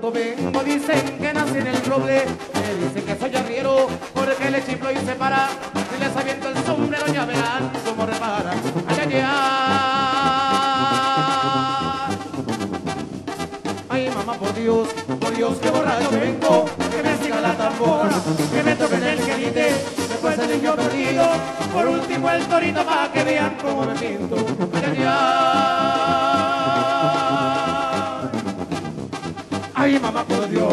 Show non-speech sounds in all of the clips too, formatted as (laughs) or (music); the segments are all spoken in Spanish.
vengo, dicen que nací en el roble, me dicen que soy arriero, porque le chiflo y se para, si les aviento el sombrero ya verán cómo repara. Ay, ay, ay. Ay, mamá, por Dios, por Dios, que borracho vengo, que me siga la tambora, que me toquen el querite, después el niño perdido, por último el torito para que vean cómo me pinto. Ay, ay, ay. Ay, mamá, por Dios.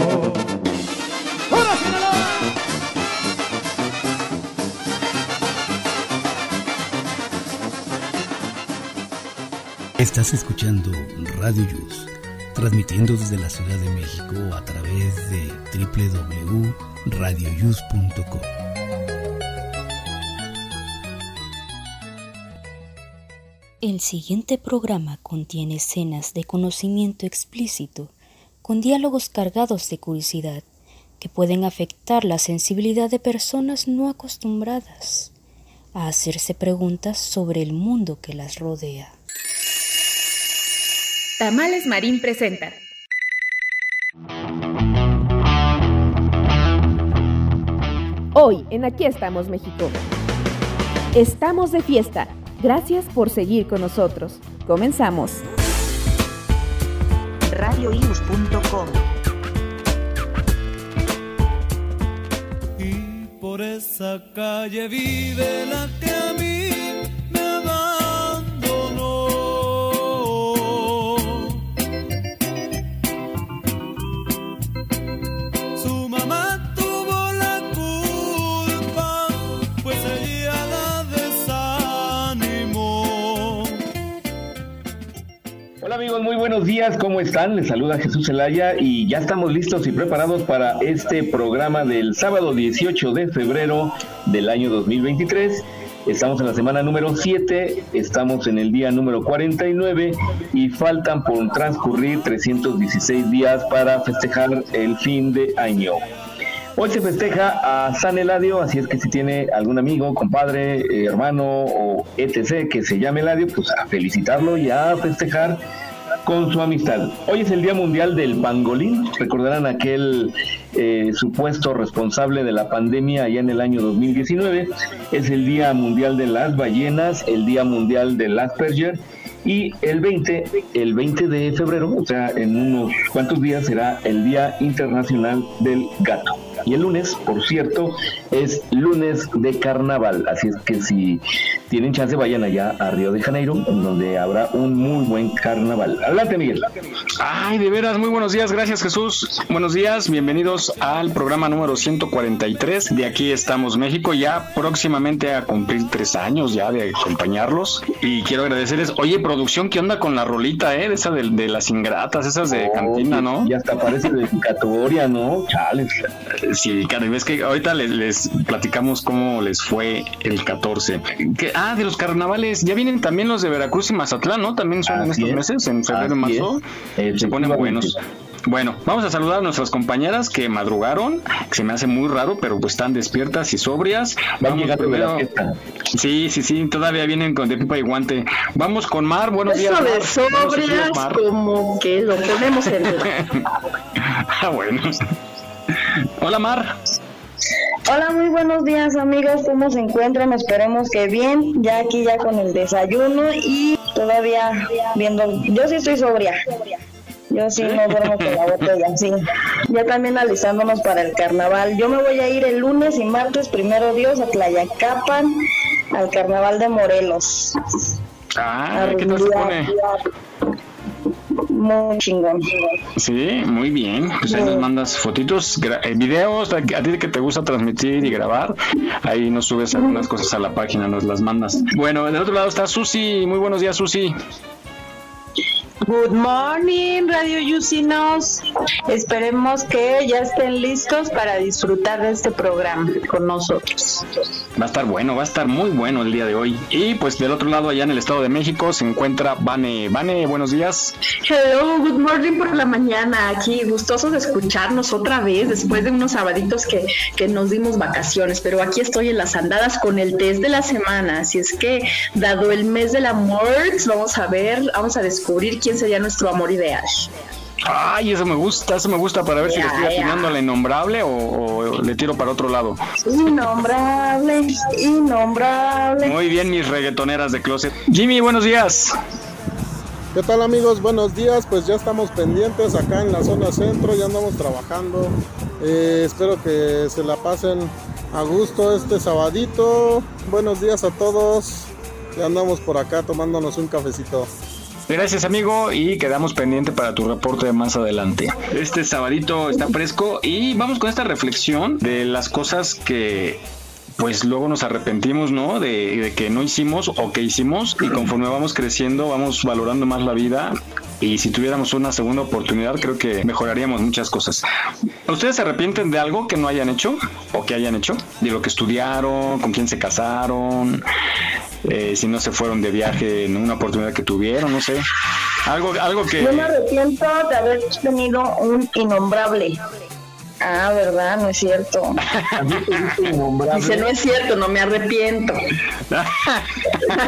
Estás escuchando Radio Yus, transmitiendo desde la Ciudad de México a través de www.radioyus.com. El siguiente programa contiene escenas de conocimiento explícito con diálogos cargados de curiosidad que pueden afectar la sensibilidad de personas no acostumbradas a hacerse preguntas sobre el mundo que las rodea. Tamales Marín presenta. Hoy en Aquí estamos México. Estamos de fiesta. Gracias por seguir con nosotros. Comenzamos. radioius.com Y por esa calle vive la que a mí me abandonó. Hola amigos, muy buenos días, ¿cómo están? Les saluda Jesús Zelaya y ya estamos listos y preparados para este programa del sábado 18 de febrero del año 2023. Estamos en la semana número 7, estamos en el día número 49 y faltan por transcurrir 316 días para festejar el fin de año. Hoy se festeja a San Eladio, así es que si tiene algún amigo, compadre, eh, hermano o etc. que se llame Eladio, pues a felicitarlo y a festejar con su amistad. Hoy es el Día Mundial del Pangolín. Recordarán aquel eh, supuesto responsable de la pandemia allá en el año 2019. Es el Día Mundial de las Ballenas, el Día Mundial del Asperger. Y el 20, el 20 de febrero, o sea, en unos cuantos días será el Día Internacional del Gato. Y el lunes, por cierto, es lunes de carnaval. Así es que si tienen chance, vayan allá a Río de Janeiro, en donde habrá un muy buen carnaval. Adelante, Miguel. Ay, de veras, muy buenos días, gracias Jesús. Buenos días, bienvenidos al programa número 143 de Aquí estamos México, ya próximamente a cumplir tres años ya de acompañarlos. Y quiero agradecerles, oye, producción, ¿qué onda con la rolita, eh? De esa de, de las ingratas, esas de cantina, ¿no? Y hasta parece dedicatoria, ¿no? Chales. Sí, cara, ves que ahorita les, les platicamos cómo les fue el 14. Que- ah, de los carnavales, ya vienen también los de Veracruz y Mazatlán, ¿no? También son en estos es. meses, en febrero y marzo. es. Se ponen buenos. Bueno, vamos a saludar a nuestras compañeras que madrugaron, que se me hace muy raro, pero pues están despiertas y sobrias. Van Vamos llegando de la primero- fiesta. Sí, sí, sí, todavía vienen con de pipa y guante. Vamos con Mar, buenos días. Eso de Mar. Sobrias, Mar. como que lo ponemos en duda. (laughs) ah, bueno. Hola, Mar. Hola, muy buenos días amigos, ¿cómo se encuentran? Esperemos que bien, ya aquí ya con el desayuno y todavía viendo, yo sí estoy sobria, yo sí no duermo con la botella, sí, ya también alistándonos para el carnaval, yo me voy a ir el lunes y martes, primero Dios, a Tlayacapan, al carnaval de Morelos, Ah, ¿qué tal se pone? Muy chingón. Sí, muy bien. Pues ahí nos mandas fotitos, eh, videos, a, a ti que te gusta transmitir y grabar. Ahí nos subes algunas cosas a la página, nos las mandas. Bueno, del otro lado está Susi. Muy buenos días, Susi. Good morning, Radio Yusinos. Esperemos que ya estén listos para disfrutar de este programa con nosotros. Va a estar bueno, va a estar muy bueno el día de hoy. Y pues del otro lado, allá en el Estado de México, se encuentra Vane. Vane, buenos días. Hello, good morning por la mañana. Aquí gustosos de escucharnos otra vez después de unos sabaditos que, que nos dimos vacaciones. Pero aquí estoy en las andadas con el test de la semana. Así es que, dado el mes del amor, vamos a ver, vamos a descubrir quién sería nuestro amor ideal. Ay, eso me gusta, eso me gusta para ver si le estoy afinando a la innombrable o, le tiro para otro lado. Innombrable, innombrable. Muy bien, mis reggaetoneras de closet. Jimmy, buenos días. ¿Qué tal amigos? Buenos días, pues ya estamos pendientes acá en la zona centro, ya andamos trabajando. Eh, espero que se la pasen a gusto este sabadito. Buenos días a todos. Ya andamos por acá tomándonos un cafecito. Gracias amigo y quedamos pendiente para tu reporte más adelante. Este sabadito está fresco y vamos con esta reflexión de las cosas que pues luego nos arrepentimos, ¿no? De, que no hicimos o que hicimos y conforme vamos creciendo vamos valorando más la vida y si tuviéramos una segunda oportunidad creo que mejoraríamos muchas cosas. ¿Ustedes se arrepienten de algo que no hayan hecho o que hayan hecho? De lo que estudiaron, con quién se casaron, eh, si no se fueron de viaje en una oportunidad que tuvieron, no sé. Algo, algo que... Yo me arrepiento de haber tenido un innombrable. Ah, ¿verdad? No es cierto. Dice, no es cierto, no me arrepiento.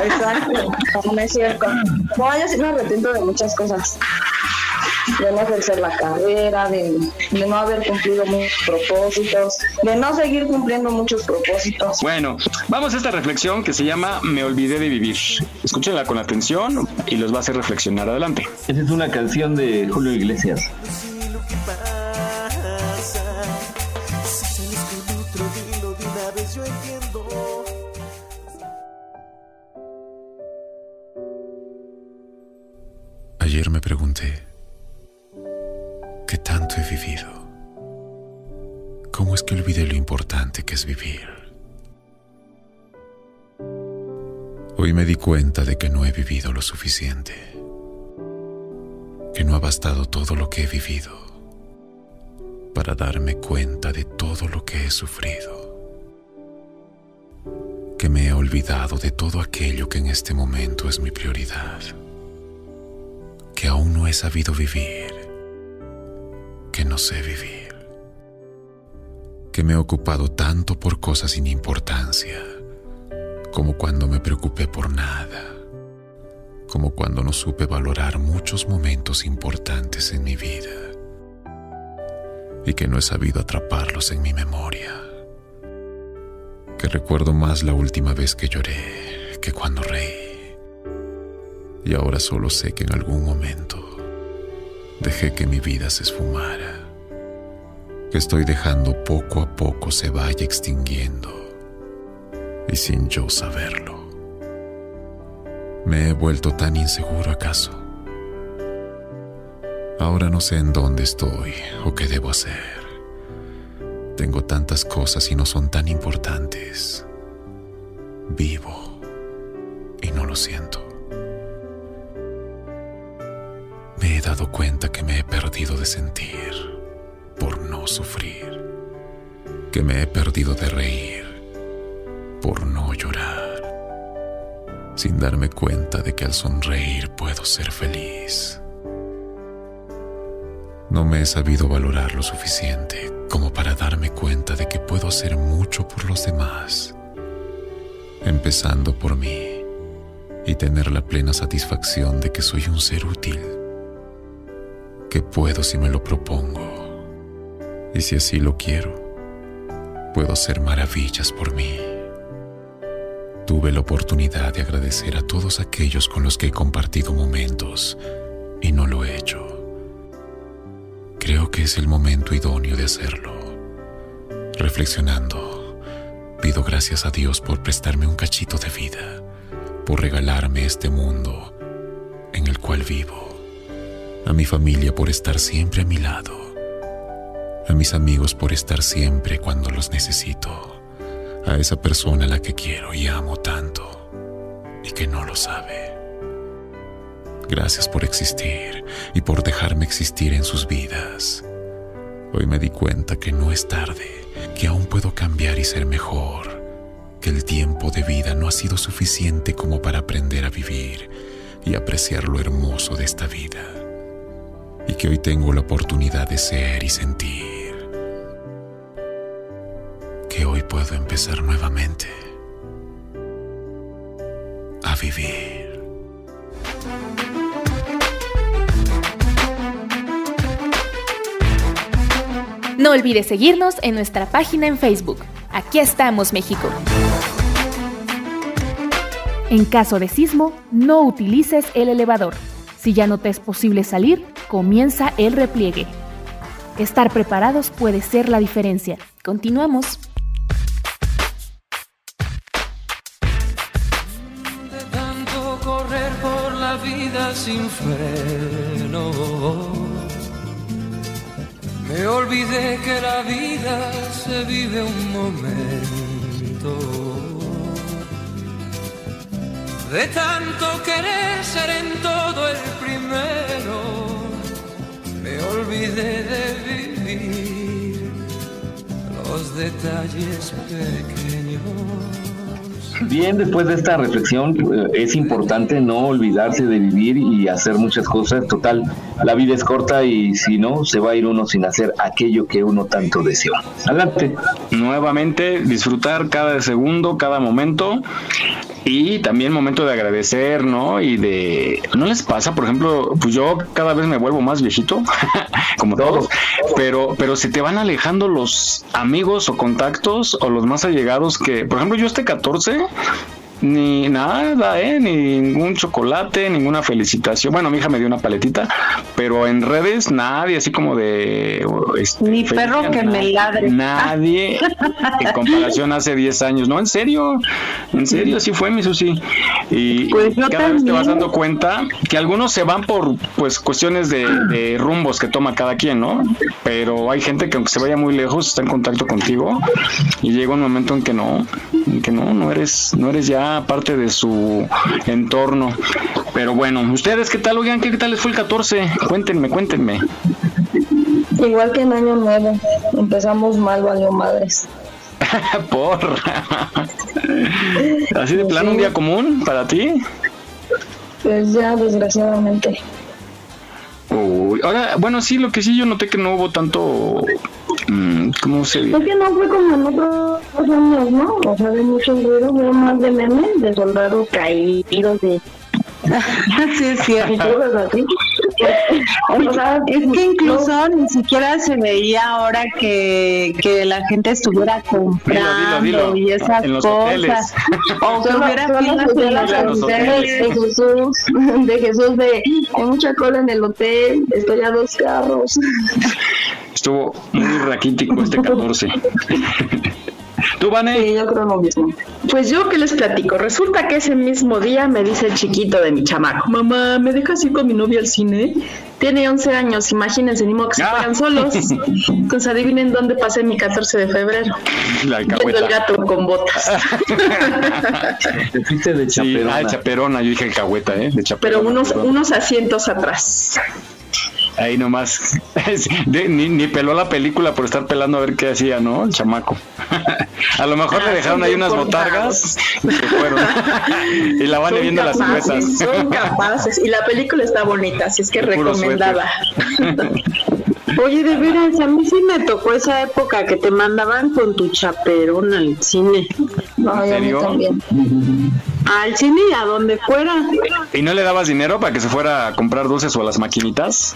Exacto, no es cierto. No, yo sí me arrepiento de muchas cosas. De no ejercer la carrera, de, no haber cumplido muchos propósitos, de no seguir cumpliendo muchos propósitos. Bueno, vamos a esta reflexión que se llama Me olvidé de vivir. Escúchenla con atención y los va a hacer reflexionar adelante. Esa es una canción de Julio Iglesias. Ayer me pregunté, ¿qué tanto he vivido? ¿Cómo es que olvidé lo importante que es vivir? Hoy me di cuenta de que no he vivido lo suficiente, que no ha bastado todo lo que he vivido para darme cuenta de todo lo que he sufrido, que me he olvidado de todo aquello que en este momento es mi prioridad que aún no he sabido vivir, que no sé vivir, que me he ocupado tanto por cosas sin importancia, como cuando me preocupé por nada, como cuando no supe valorar muchos momentos importantes en mi vida y que no he sabido atraparlos en mi memoria, que recuerdo más la última vez que lloré que cuando reí y ahora solo sé que en algún momento dejé que mi vida se esfumara, que estoy dejando poco a poco se vaya extinguiendo y sin yo saberlo. ¿Me he vuelto tan inseguro acaso? Ahora no sé en dónde estoy o qué debo hacer. Tengo tantas cosas y no son tan importantes. Vivo y no lo siento. Me he dado cuenta que me he perdido de sentir por no sufrir, que me he perdido de reír por no llorar, sin darme cuenta de que al sonreír puedo ser feliz. No me he sabido valorar lo suficiente como para darme cuenta de que puedo hacer mucho por los demás, empezando por mí y tener la plena satisfacción de que soy un ser útil puedo si me lo propongo. Y si así lo quiero, puedo hacer maravillas por mí. Tuve la oportunidad de agradecer a todos aquellos con los que he compartido momentos y no lo he hecho. Creo que es el momento idóneo de hacerlo. Reflexionando, pido gracias a Dios por prestarme un cachito de vida, por regalarme este mundo en el cual vivo a mi familia por estar siempre a mi lado, a mis amigos por estar siempre cuando los necesito, a esa persona a la que quiero y amo tanto y que no lo sabe. Gracias por existir y por dejarme existir en sus vidas. Hoy me di cuenta que no es tarde, que aún puedo cambiar y ser mejor, que el tiempo de vida no ha sido suficiente como para aprender a vivir y apreciar lo hermoso de esta vida y que hoy tengo la oportunidad de ser y sentir. Que hoy puedo empezar nuevamente a vivir. No olvides seguirnos en nuestra página en Facebook. Aquí estamos, México. En caso de sismo, no utilices el elevador. Si ya no te es posible salir, comienza el repliegue. Estar preparados puede ser la diferencia. Continuamos. De tanto correr por la vida sin freno. Me olvidé que la vida se vive un momento. De tanto querer ser en todo el primero, me olvidé de vivir los detalles pequeños. Bien, después de esta reflexión, eh, es importante no olvidarse de vivir y hacer muchas cosas. Total, la vida es corta y si no, se va a ir uno sin hacer aquello que uno tanto deseó. Adelante. Nuevamente, disfrutar cada segundo, cada momento y también momento de agradecer, ¿no? Y de... ¿No les pasa? Por ejemplo, pues yo cada vez me vuelvo más viejito, (laughs) como todos, pero, pero se te van alejando los amigos o contactos o los más allegados que, por ejemplo, yo este 14 ni nada, ¿eh? Ningún chocolate, ninguna felicitación. Bueno, mi hija me dio una paletita, pero en redes nadie, así como de... Este, Ni perro que me ladre. Nadie, (laughs) en comparación hace 10 años. No, en serio, en serio, así fue mi Susi. Y Pues cada vez te vas dando cuenta que algunos se van por pues cuestiones de, de rumbos que toma cada quien, ¿no? Pero hay gente que aunque se vaya muy lejos está en contacto contigo y llega un momento en que no, en que no, no eres, no eres ya parte de su entorno. Pero bueno, ustedes qué tal, oigan, qué tal les fue el 14? Cuéntenme, cuéntenme. Igual que en Año Nuevo, empezamos mal, valió madres. (laughs) Por. Así de plano, un día común para ti. Pues ya, desgraciadamente. Uy, ahora, bueno, sí, lo que sí yo noté que no hubo tanto. Mm, ¿Cómo se dice? Es que no fue como en otros años, ¿no? O sea, de muchos ruidos, fue más de memes, de soldados caídos, de... (laughs) Sí, es cierto. O sea, Es que incluso ni siquiera se veía ahora que, que la gente estuviera comprando dilo. y esas En los cosas. hoteles. O que hubiera filas en las los hoteles. de Jesús, de Jesús de hay mucha cola en el hotel, estoy a dos carros. Estuvo muy raquítico este 14. (laughs) ¿Tú, Vane? Sí, yo creo lo mismo. Pues yo que les platico, resulta que ese mismo día me dice el chiquito de mi chamaco, mamá, ¿me dejas ir con mi novia al cine? Tiene 11 años, imagínense, ni modo que se Ah. fueran solos. Entonces adivinen dónde pasé mi 14 de febrero. La Viendo el gato con botas. (laughs) Te fuiste de Sí, chaperona. ah, chaperona, yo dije alcahueta, ¿eh? De chaperona. Pero unos, unos asientos atrás. Ahí nomás. (laughs) De- ni, ni peló la película por estar pelando a ver qué hacía, ¿no? El chamaco. (laughs) a lo mejor le Ah, dejaron son ahí unas botargas y se fueron. (laughs) y la van Son viendo las siluetas. son capaces. Y la película está bonita, así es que recomendada. Oye, de veras, a mí sí me tocó esa época que te mandaban con tu chaperón al cine. No, ¿En serio? también. Al cine y a donde fuera. ¿Y no le dabas dinero para que se fuera a comprar dulces o a las maquinitas?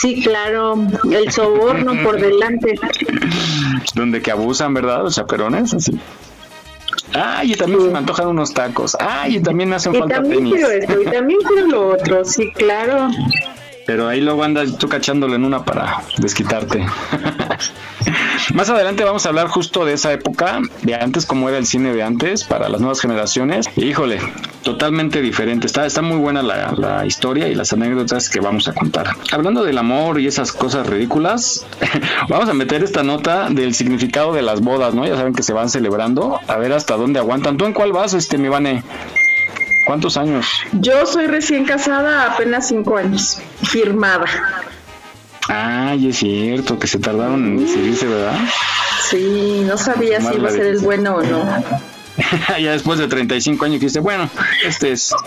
Sí, claro, el soborno (laughs) por delante. Donde que abusan, ¿verdad? Los chaperones, así. Ay, y también se me antojan unos tacos. Ay, y también me hacen Y falta también tenis. quiero esto, y también quiero lo otro, sí, claro. Pero ahí luego andas tú cachándole en una para desquitarte. (laughs) Más adelante vamos a hablar justo de esa época, de antes, cómo era el cine de antes para las nuevas generaciones. Y, híjole, totalmente diferente. Está, está muy buena la, la historia y las anécdotas que vamos a contar. Hablando del amor y esas cosas ridículas, (laughs) vamos a meter esta nota del significado de las bodas, ¿no? Ya saben que se van celebrando. A ver hasta dónde aguantan. ¿Tú en cuál vas, este, mi Vane? ¿Cuántos años? Yo soy recién casada, apenas cinco años, firmada. Ay, es cierto, que se tardaron en decidirse, ¿verdad? Sí, no sabía si iba a ser el bueno o no. (laughs) ya después de 35 años dice, bueno, este es. (laughs)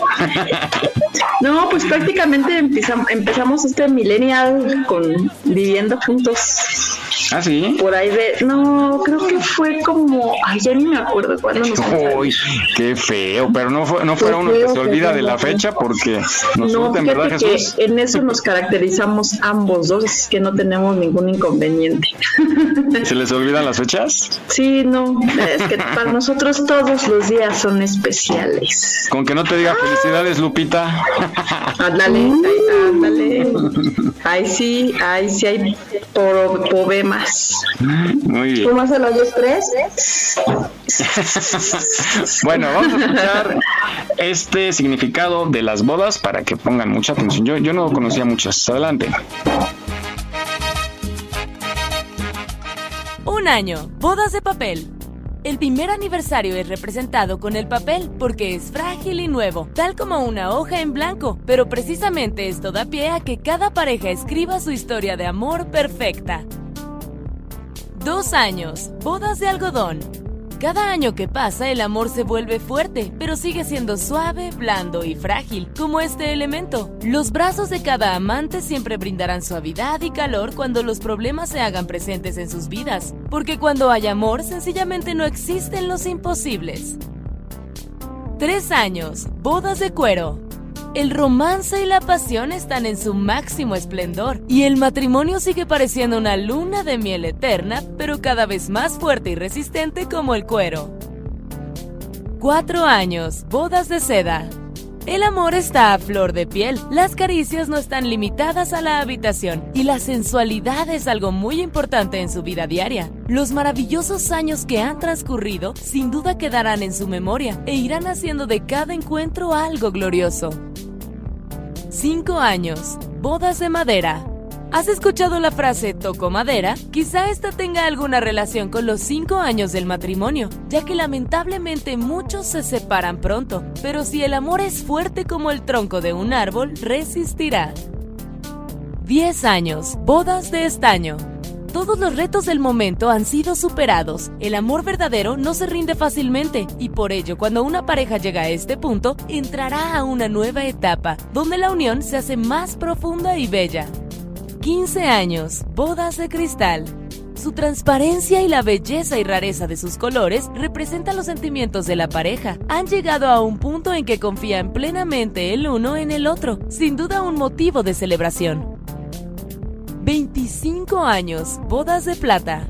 No, pues prácticamente empezam- empezamos este millennial con viviendo juntos. ¿Ah, sí? Por ahí de, no, creo que fue como, ay, ya ni me acuerdo cuándo nos Uy, qué feo, pero no, fue, no fuera uno que se olvida de la fecha porque nos No, ¿verdad, que Jesús? en eso nos caracterizamos ambos dos, es que no tenemos ningún inconveniente. ¿Se les olvidan las fechas? Sí, no, es que para nosotros todos los días son especiales. Con que no te diga felicidades, Lupita. Ándale, ay, ándale. Ay, sí, ay, sí hay pro- poemas. Muy bien. ¿Cómo se lo oyes tres? Bueno, vamos a escuchar este significado de las bodas para que pongan mucha atención. Yo, yo no conocía muchas. Adelante. Un año, bodas de papel. El primer aniversario es representado con el papel porque es frágil y nuevo, tal como una hoja en blanco, pero precisamente esto da pie a que cada pareja escriba su historia de amor perfecta. Dos años, bodas de algodón. Cada año que pasa el amor se vuelve fuerte, pero sigue siendo suave, blando y frágil, como este elemento. Los brazos de cada amante siempre brindarán suavidad y calor cuando los problemas se hagan presentes en sus vidas, porque cuando hay amor sencillamente no existen los imposibles. Tres años, bodas de cuero. El romance y la pasión están en su máximo esplendor y el matrimonio sigue pareciendo una luna de miel eterna, pero cada vez más fuerte y resistente como el cuero. Cuatro años, bodas de seda. El amor está a flor de piel, las caricias no están limitadas a la habitación y la sensualidad es algo muy importante en su vida diaria. Los maravillosos años que han transcurrido sin duda quedarán en su memoria e irán haciendo de cada encuentro algo glorioso. 5 años, bodas de madera. ¿Has escuchado la frase toco madera? Quizá esta tenga alguna relación con los 5 años del matrimonio, ya que lamentablemente muchos se separan pronto, pero si el amor es fuerte como el tronco de un árbol, resistirá. 10 años, bodas de estaño. Todos los retos del momento han sido superados. El amor verdadero no se rinde fácilmente y por ello cuando una pareja llega a este punto, entrará a una nueva etapa, donde la unión se hace más profunda y bella. 15 años, bodas de cristal. Su transparencia y la belleza y rareza de sus colores representan los sentimientos de la pareja. Han llegado a un punto en que confían plenamente el uno en el otro, sin duda un motivo de celebración. 25 años, bodas de plata.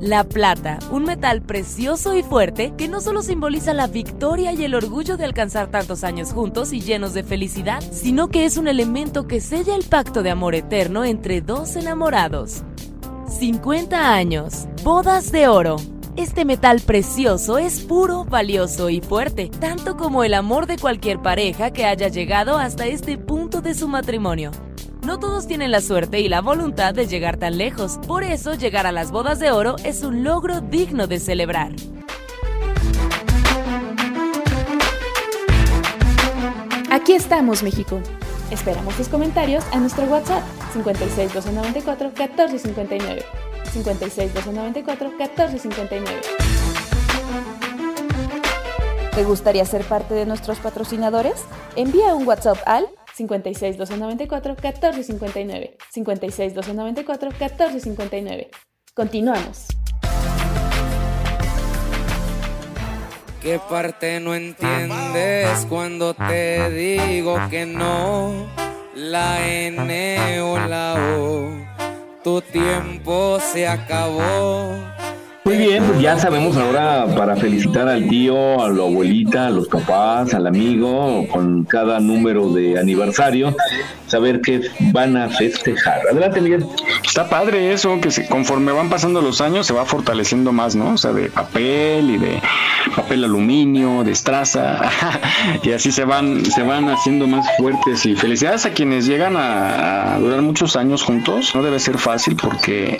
La plata, un metal precioso y fuerte que no solo simboliza la victoria y el orgullo de alcanzar tantos años juntos y llenos de felicidad, sino que es un elemento que sella el pacto de amor eterno entre dos enamorados. 50 años, bodas de oro. Este metal precioso es puro, valioso y fuerte, tanto como el amor de cualquier pareja que haya llegado hasta este punto de su matrimonio. No todos tienen la suerte y la voluntad de llegar tan lejos, por eso llegar a las bodas de oro es un logro digno de celebrar. Aquí estamos, México. Esperamos tus comentarios a nuestro WhatsApp 56 294 1459. 56 294 1459. ¿Te gustaría ser parte de nuestros patrocinadores? Envía un WhatsApp al 56 294 1459. 56 294 1459. Continuamos. ¿Qué parte no entiendes cuando te digo que no? La N o la O, tu tiempo se acabó. Muy bien, pues ya sabemos ahora para felicitar al tío, a la abuelita, a los papás, al amigo, con cada número de aniversario, saber qué van a festejar. Adelante, Miguel. Está padre eso, que conforme van pasando los años se va fortaleciendo más, ¿no? O sea, de papel y de papel aluminio, de estraza, (laughs) y así se van, se van haciendo más fuertes. Y felicidades a quienes llegan a, a durar muchos años juntos. No debe ser fácil porque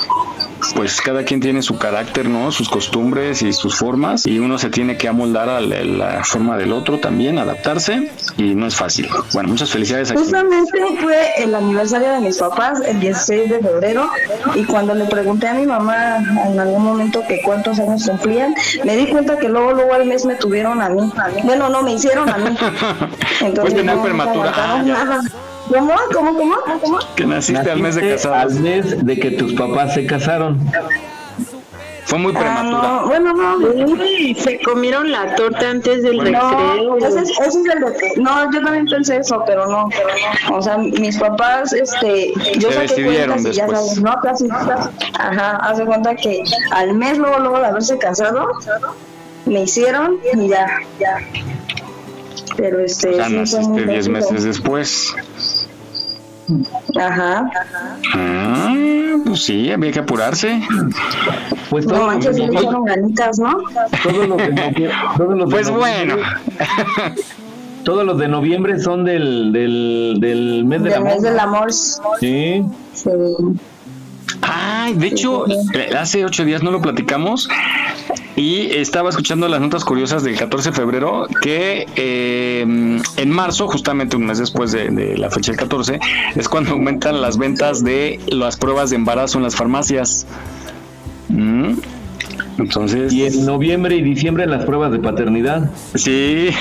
pues cada quien tiene su carácter, ¿no? Sus costumbres y sus formas y uno se tiene que amoldar a la, la forma del otro también, adaptarse y no es fácil. Bueno, muchas felicidades a quien- Justamente fue el aniversario de mis papás, el 16 de febrero, y cuando le pregunté a mi mamá en algún momento que cuántos años cumplían, me di cuenta que luego, luego al mes me tuvieron a mí. Bueno, no, me hicieron a mí. (laughs) Entonces, Pues tener no, no prematura. aguantaron Ah. ¿Cómo? ¿Cómo? ¿Cómo? ¿Cómo? Que naciste, al mes de Naciste casados. Al mes de que tus papás se casaron. Fue muy Ah, prematura. no, bueno, no. Uy, se comieron la torta antes del No, recreo. ese es, ese es el de que- no, yo también pensé eso, pero no, pero no. O sea, mis papás, este, yo Se saqué cuentas y ya sabes, no, casi, casi. Ajá, haz de cuenta que al mes luego, luego de haberse casado, me hicieron y ya, ya. Pero este, O sea, sí fue naciste muy 10 rápido. meses después. Ajá. Ah, pues sí, había que apurarse. Pues No todo, manches, sí le echaron ganitas, ¿no? todos los de noviembre. todos los de Pues noviembre- bueno. Todos los de noviembre son del, del, del mes del Del amor. mes del amor. Sí. Sí. Ay, de hecho, eh, hace ocho días no lo platicamos y estaba escuchando las notas curiosas del 14 de febrero que eh, en marzo, justamente un mes después de, de la fecha del 14, es cuando aumentan las ventas de las pruebas de embarazo en las farmacias. Mm, Entonces, Y en noviembre y diciembre las pruebas de paternidad. sí. (laughs)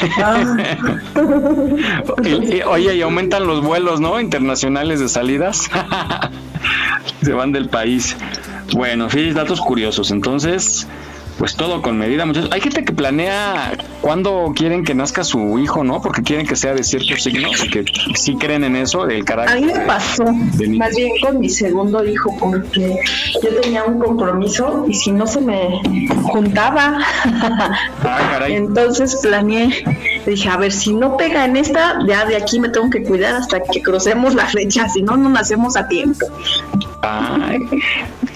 Y- y- Oye, y aumentan los vuelos, ¿no? Internacionales de salidas. (laughs) Se van del país. Bueno, sí, datos curiosos. Entonces, pues todo con medida, muchachos. Hay gente que planea cuándo quieren que nazca su hijo, ¿no? Porque quieren que sea de ciertos signos y que sí creen en eso, del A carácter. mí me pasó, más bien con mi segundo hijo, porque yo tenía un compromiso y si no se me juntaba, Ah, caray. entonces planeé, dije, a ver, si no pega en esta, ya de aquí me tengo que cuidar hasta que crucemos la fecha, si no, no nacemos a tiempo. Ay,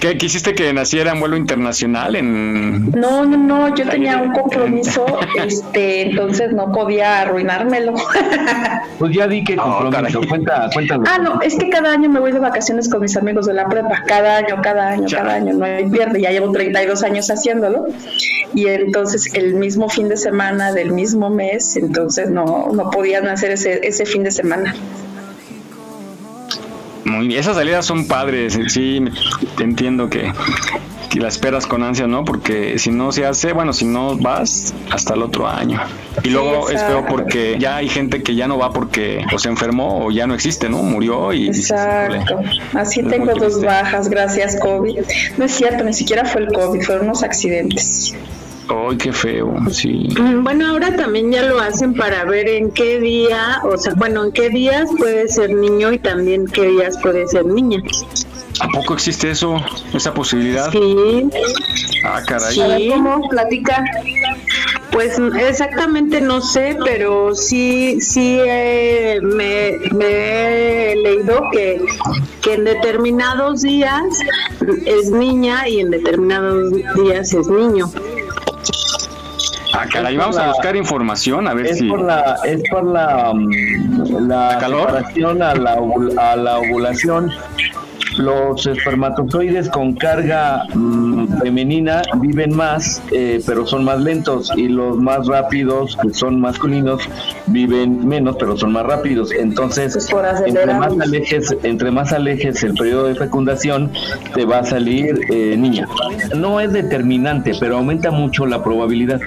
¿Qué quisiste que naciera en vuelo internacional? En... No, no, no, yo tenía un compromiso, este, entonces no podía arruinármelo. (laughs) Pues ya di que compromiso. Cuenta, cuéntalo. Ah, no, es que cada año me voy de vacaciones con mis amigos de la prepa, cada año, cada año, cada año, no hay pierde, ya llevo 32 años haciéndolo. Y entonces el mismo fin de semana del mismo mes, entonces no, no podían hacer ese, ese fin de semana. Muy bien, esas salidas son padres, sí, me- te entiendo que, que la esperas con ansia, ¿no? Porque si no se hace, bueno, si no vas hasta el otro año. Y luego es feo porque ya hay gente que ya no va porque o se enfermó o ya no existe, ¿no? Murió y... Exacto. Así tengo dos bajas, gracias COVID. No es cierto, ni siquiera fue el COVID, fueron unos accidentes. ¡Ay, qué feo! Sí. Mm, Bueno, ahora también ya lo hacen para ver en qué día, o sea, bueno, en qué días puede ser niño y también qué días puede ser niña. ¿A poco existe eso? ¿Esa posibilidad? Sí, Ah, caray. A ver, ¿cómo? Platica. pues exactamente no sé, pero sí, sí eh, me, me he leído que, que en determinados días es niña y en determinados días es niño. Ah, caray, vamos a la- buscar información a ver Es si... por la, es por la, mm, la calor? separación a la, a la ovulación. Los espermatozoides con carga mm, femenina viven más, eh, pero son más lentos, y los más rápidos, que son masculinos, viven menos, pero son más rápidos. Entonces, por entre más alejes, entre más alejes el periodo de fecundación, te va a salir eh, niña. No es determinante, pero aumenta mucho la probabilidad.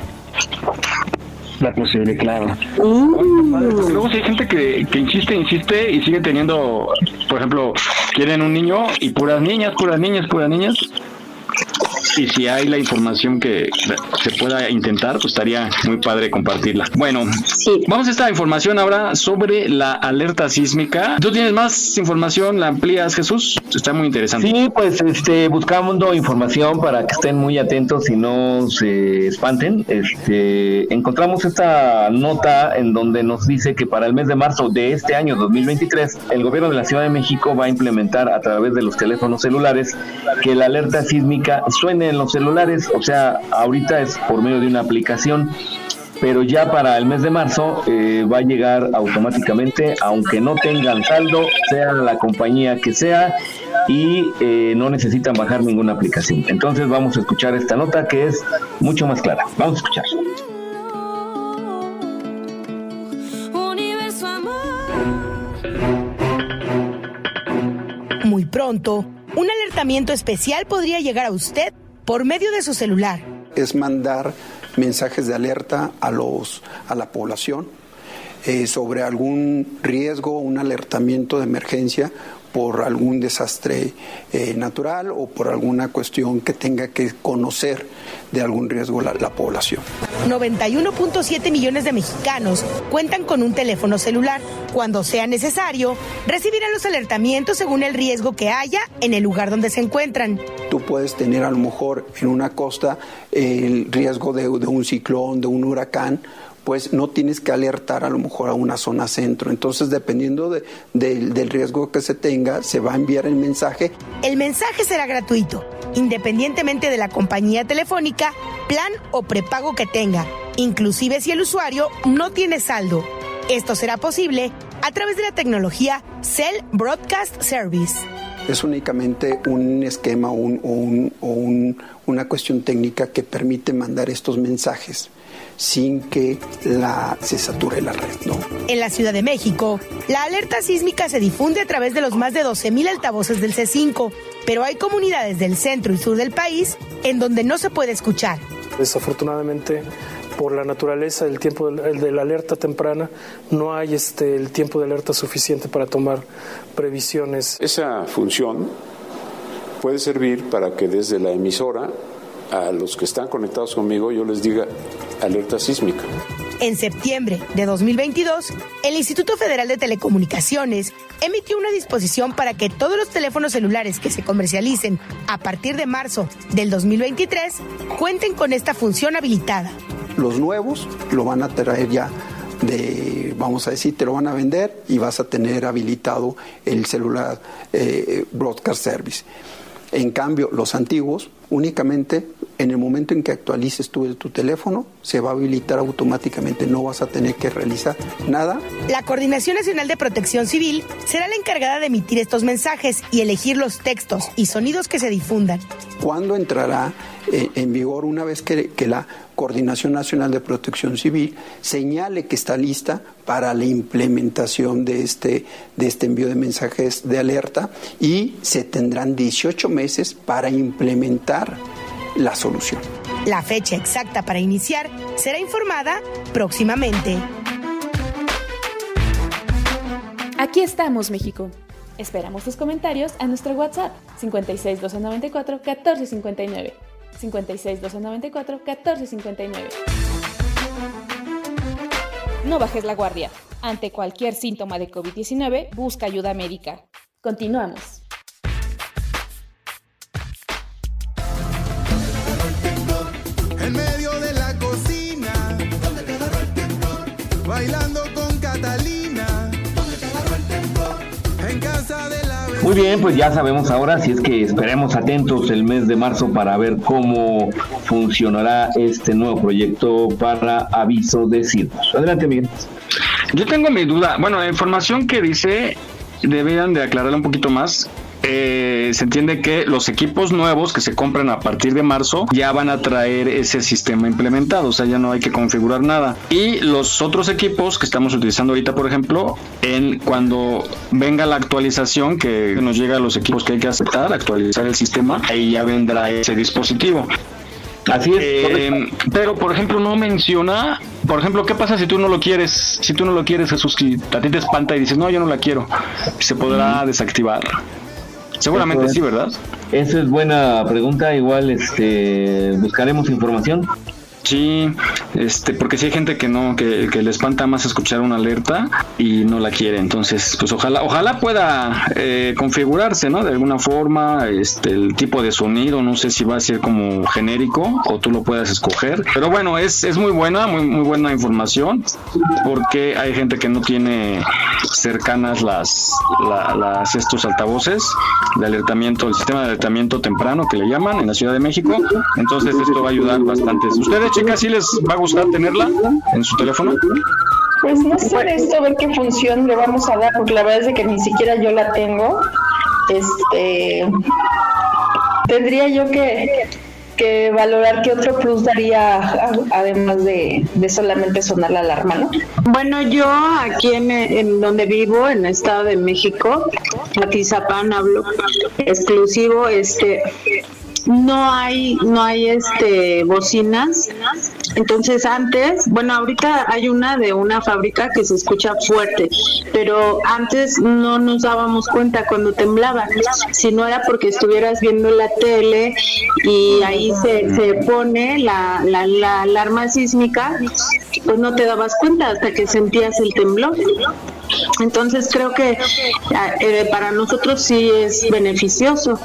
La posible, claro. Porque luego sí hay gente que, que insiste, insiste y sigue teniendo, por ejemplo, quieren un niño y puras niñas, puras niñas, puras niñas. Y si hay la información que se pueda intentar, pues estaría muy padre compartirla. Bueno, vamos a esta información ahora sobre la alerta sísmica. ¿Tú tienes más información? ¿La amplías, Jesús? Está muy interesante. Sí, pues este, buscando información para que estén muy atentos y no se espanten. Este, encontramos esta nota en donde nos dice que para el mes de marzo de este año 2023, el gobierno de la Ciudad de México va a implementar a través de los teléfonos celulares que la alerta sísmica suene en los celulares, o sea, ahorita es por medio de una aplicación pero ya para el mes de marzo eh, va a llegar automáticamente, aunque no tengan saldo, sea la compañía que sea, y eh, no necesitan bajar ninguna aplicación. Entonces vamos a escuchar esta nota que es mucho más clara. Vamos a escuchar. Universo amor. Muy pronto, un alertamiento especial podría llegar a usted por medio de su celular. es mandar mensajes de alerta a los a la población eh, sobre algún riesgo, un alertamiento de emergencia por algún desastre eh, natural o por alguna cuestión que tenga que conocer de algún riesgo la, la población. 91.7 millones de mexicanos cuentan con un teléfono celular. Cuando sea necesario, recibirán los alertamientos según el riesgo que haya en el lugar donde se encuentran. Tú puedes tener a lo mejor en una costa el riesgo de, de un ciclón, de un huracán, pues no tienes que alertar a lo mejor a una zona centro. Entonces, dependiendo de, de, del riesgo que se tenga, se va a enviar el mensaje. El mensaje será gratuito, independientemente de la compañía telefónica, plan o prepago que tenga, inclusive si el usuario no tiene saldo. Esto será posible a través de la tecnología Cell Broadcast Service. Es únicamente un esquema un, o, un, o un, una cuestión técnica que permite mandar estos mensajes sin que la, se sature la red. ¿no? En la Ciudad de México, la alerta sísmica se difunde a través de los más de 12.000 altavoces del C5, pero hay comunidades del centro y sur del país en donde no se puede escuchar. Desafortunadamente, por la naturaleza del tiempo de, de la alerta temprana, no hay este, el tiempo de alerta suficiente para tomar previsiones. Esa función puede servir para que desde la emisora a los que están conectados conmigo yo les diga alerta sísmica. En septiembre de 2022, el Instituto Federal de Telecomunicaciones emitió una disposición para que todos los teléfonos celulares que se comercialicen a partir de marzo del 2023 cuenten con esta función habilitada. Los nuevos lo van a traer ya de, vamos a decir, te lo van a vender y vas a tener habilitado el celular eh, broadcast service. En cambio, los antiguos únicamente en el momento en que actualices tu, tu teléfono, se va a habilitar automáticamente, no vas a tener que realizar nada. La Coordinación Nacional de Protección Civil será la encargada de emitir estos mensajes y elegir los textos y sonidos que se difundan. ¿Cuándo entrará eh, en vigor una vez que, que la Coordinación Nacional de Protección Civil señale que está lista para la implementación de este, de este envío de mensajes de alerta y se tendrán 18 meses para implementar la solución. La fecha exacta para iniciar será informada próximamente. Aquí estamos, México. Esperamos tus comentarios a nuestro WhatsApp 56 294 1459. 56 294 1459. No bajes la guardia. Ante cualquier síntoma de COVID-19, busca ayuda médica. Continuamos. Bien, pues ya sabemos ahora, si es que esperemos atentos el mes de marzo para ver cómo funcionará este nuevo proyecto para aviso de sismos. Adelante, Miguel. Yo tengo mi duda. Bueno, la información que dice deberían de aclararla un poquito más. Eh, se entiende que los equipos nuevos que se compran a partir de marzo ya van a traer ese sistema implementado, o sea, ya no hay que configurar nada. Y los otros equipos que estamos utilizando ahorita, por ejemplo, en cuando venga la actualización que nos llega a los equipos que hay que aceptar, actualizar el sistema, ahí ya vendrá ese dispositivo. Así es. Eh, pero, por ejemplo, no menciona, por ejemplo, ¿qué pasa si tú no lo quieres? Si tú no lo quieres, Jesús, que a ti te espanta y dices, no, yo no la quiero, se podrá desactivar. Seguramente sí, ¿verdad? Esa es buena pregunta. Igual este, buscaremos información. Sí, este, porque si hay gente que no, que, le espanta más escuchar una alerta y no la quiere, entonces, pues ojalá, ojalá pueda eh, configurarse, ¿no? De alguna forma, este, el tipo de sonido, no sé si va a ser como genérico o tú lo puedas escoger, pero bueno, es, es muy buena, muy, muy buena información, porque hay gente que no tiene cercanas las, la- las estos altavoces de alertamiento, el sistema de alertamiento temprano que le llaman en la Ciudad de México, entonces esto va a ayudar bastante. ¿Ustedes, sí les va a gustar tenerla en su teléfono? Pues no sé de esto, a ver qué función le vamos a dar, porque la verdad es de que ni siquiera yo la tengo. Este. Tendría yo que, que valorar qué otro plus daría, a- además de, de solamente sonar la alarma, ¿no? Bueno, yo aquí en, en donde vivo, en el Estado de México, Atizapán hablo exclusivo, este no hay no hay este bocinas Entonces antes, bueno, ahorita hay una de una fábrica que se escucha fuerte, pero antes no nos dábamos cuenta cuando temblaba, si no era porque estuvieras viendo la tele y ahí se, se pone la, la, la alarma sísmica, pues no te dabas cuenta hasta que sentías el temblor. Entonces creo que eh, para nosotros sí es beneficioso.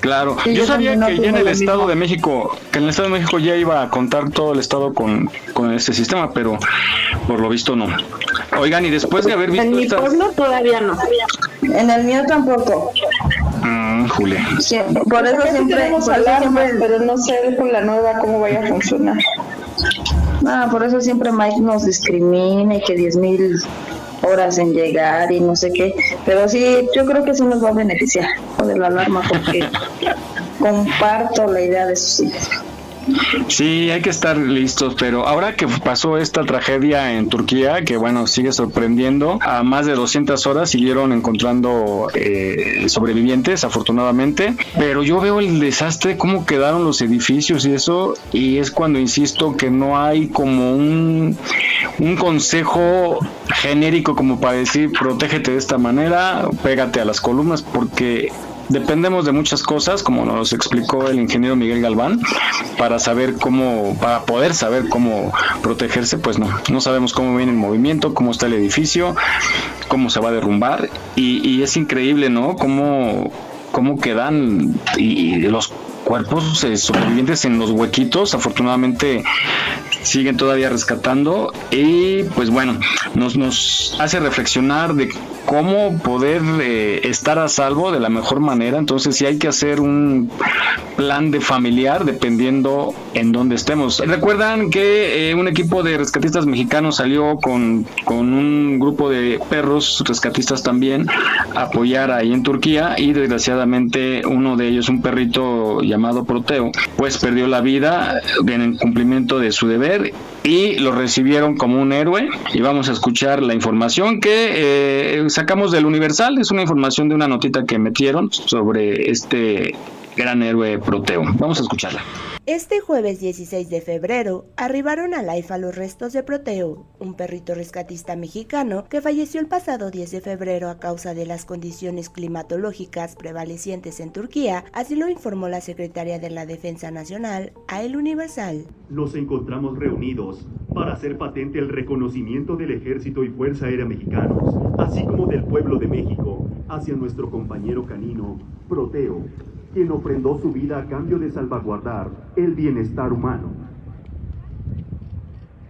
Claro, Sí, yo yo sabía que ya en el Estado mismo. de México, que en el Estado de México ya iba a contar todo el Estado con, con este sistema, pero por lo visto no. Oigan, y después de haber visto En mi estas... pueblo todavía no. En el mío tampoco. Mm, Julia. Sí, por eso siempre, tenemos por eso alarma, siempre- pero no sé con la nueva cómo vaya a funcionar. Ah, por eso siempre Mike nos discrimina y que 10 mil horas en llegar y no sé qué. Pero sí, yo creo que sí nos va a beneficiar lo de la alarma porque comparto la idea de sus hijos. Sí, hay que estar listos, pero ahora que pasó esta tragedia en Turquía, que bueno, sigue sorprendiendo, a más de 200 horas siguieron encontrando eh, sobrevivientes, afortunadamente, pero yo veo el desastre, cómo quedaron los edificios y eso, y es cuando insisto que no hay como un, un consejo genérico como para decir, protégete de esta manera, pégate a las columnas, porque dependemos de muchas cosas, como nos explicó el ingeniero Miguel Galván, para saber cómo, para poder saber cómo protegerse, pues no, no sabemos cómo viene el movimiento, cómo está el edificio, cómo se va a derrumbar, y, y es increíble, ¿no? Cómo, cómo quedan y, los cuerpos eh, sobrevivientes en los huequitos, afortunadamente siguen todavía rescatando y pues bueno, nos, nos hace reflexionar de cómo poder eh, estar a salvo de la mejor manera, entonces sí hay que hacer un plan de familiar dependiendo en dónde estemos. Recuerdan que eh, un equipo de rescatistas mexicanos salió con, con un grupo de perros rescatistas también a apoyar ahí en Turquía y desgraciadamente uno de ellos, un perrito llamado Proteo, pues perdió la vida en cumplimiento de su deber y lo recibieron como un héroe. Y vamos a escuchar la información que eh, sacamos del Universal, es una información de una notita que metieron sobre este gran héroe Proteo. Vamos a escucharla. Este jueves 16 de febrero arribaron a Laifa los restos de Proteo, un perrito rescatista mexicano que falleció el pasado 10 de febrero a causa de las condiciones climatológicas prevalecientes en Turquía, así lo informó la secretaria de la Defensa Nacional a El Universal. Nos encontramos reunidos para hacer patente el reconocimiento del Ejército y Fuerza Aérea Mexicanos, así como del pueblo de México, hacia nuestro compañero canino, Proteo, quien ofrendó su vida a cambio de salvaguardar el bienestar humano.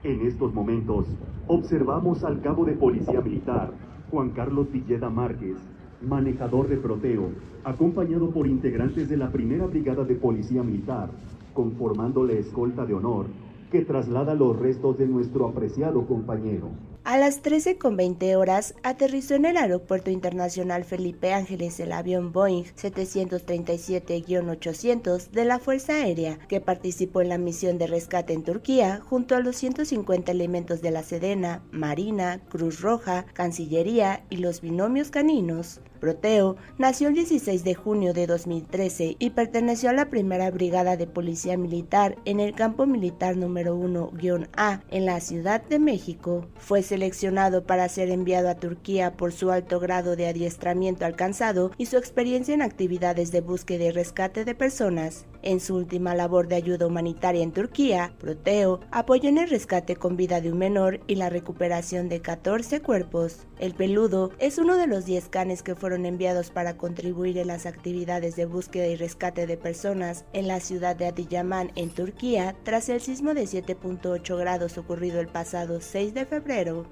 En estos momentos, observamos al cabo de Policía Militar, Juan Carlos Villeda Márquez, manejador de Proteo, acompañado por integrantes de la Primera Brigada de Policía Militar, conformando la escolta de honor que traslada los restos de nuestro apreciado compañero. A las 13.20 horas aterrizó en el Aeropuerto Internacional Felipe Ángeles el avión Boeing 737-800 de la Fuerza Aérea, que participó en la misión de rescate en Turquía junto a los 150 elementos de la Sedena, Marina, Cruz Roja, Cancillería y los binomios caninos. Proteo nació el 16 de junio de 2013 y perteneció a la primera brigada de policía militar en el campo militar número 1-A en la Ciudad de México. Fue seleccionado para ser enviado a Turquía por su alto grado de adiestramiento alcanzado y su experiencia en actividades de búsqueda y rescate de personas. En su última labor de ayuda humanitaria en Turquía, Proteo apoyó en el rescate con vida de un menor y la recuperación de 14 cuerpos. El peludo es uno de los 10 canes que fueron enviados para contribuir en las actividades de búsqueda y rescate de personas en la ciudad de Adiyaman, en Turquía, tras el sismo de 7.8 grados ocurrido el pasado 6 de febrero.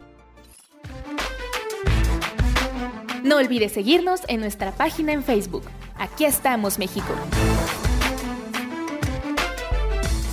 No olvides seguirnos en nuestra página en Facebook. Aquí estamos, México.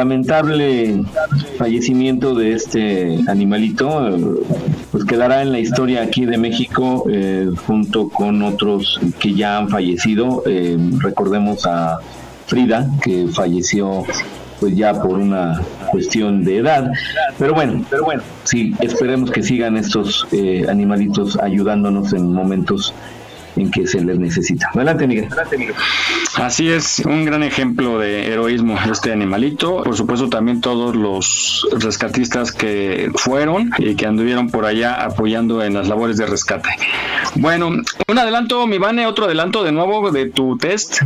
Lamentable fallecimiento de este animalito, pues quedará en la historia aquí de México eh, junto con otros que ya han fallecido. Eh, recordemos a Frida, que falleció pues ya por una cuestión de edad. Pero bueno, pero bueno, sí, esperemos que sigan estos eh, animalitos ayudándonos en momentos en que se les necesita. Adelante, Miguel. Así es, un gran ejemplo de heroísmo este animalito. Por supuesto, también todos los rescatistas que fueron y que anduvieron por allá apoyando en las labores de rescate. Bueno, un adelanto, mi Vane, otro adelanto de nuevo de tu test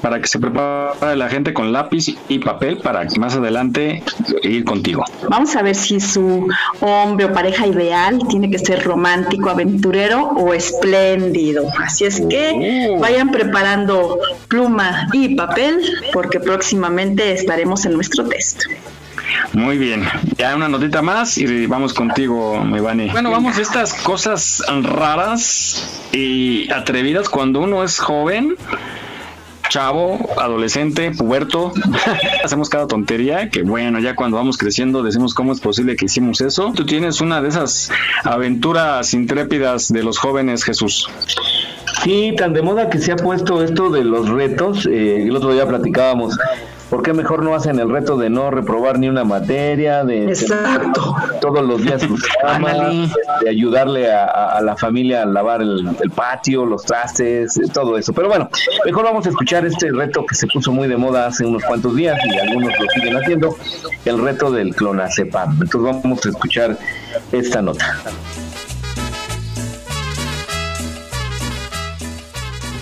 para que se prepare la gente con lápiz y papel para más adelante ir contigo. Vamos a ver si su hombre o pareja ideal tiene que ser romántico, aventurero o espléndido. Así es que Oh. vayan preparando pluma y papel porque próximamente estaremos en nuestro test. Muy bien, ya una notita más y vamos contigo, mi Vane. Bueno, vamos a estas cosas raras y atrevidas cuando uno es joven. Chavo, adolescente, puberto, (laughs) hacemos cada tontería que bueno, ya cuando vamos creciendo decimos cómo es posible que hicimos eso. Tú tienes una de esas aventuras intrépidas de los jóvenes, Jesús. Sí, tan de moda que se ha puesto esto de los retos. eh, el otro día platicábamos. ¿Por qué mejor no hacen el reto de no reprobar ni una materia? De Exacto. todos los días su cama, (laughs) Ándale. de ayudarle a, la familia a lavar el, el patio, los trastes, eh, todo eso. Pero bueno, mejor vamos a escuchar este reto que se puso muy de moda hace unos cuantos días y algunos lo siguen haciendo, el reto del clonazepam. Entonces vamos a escuchar esta nota.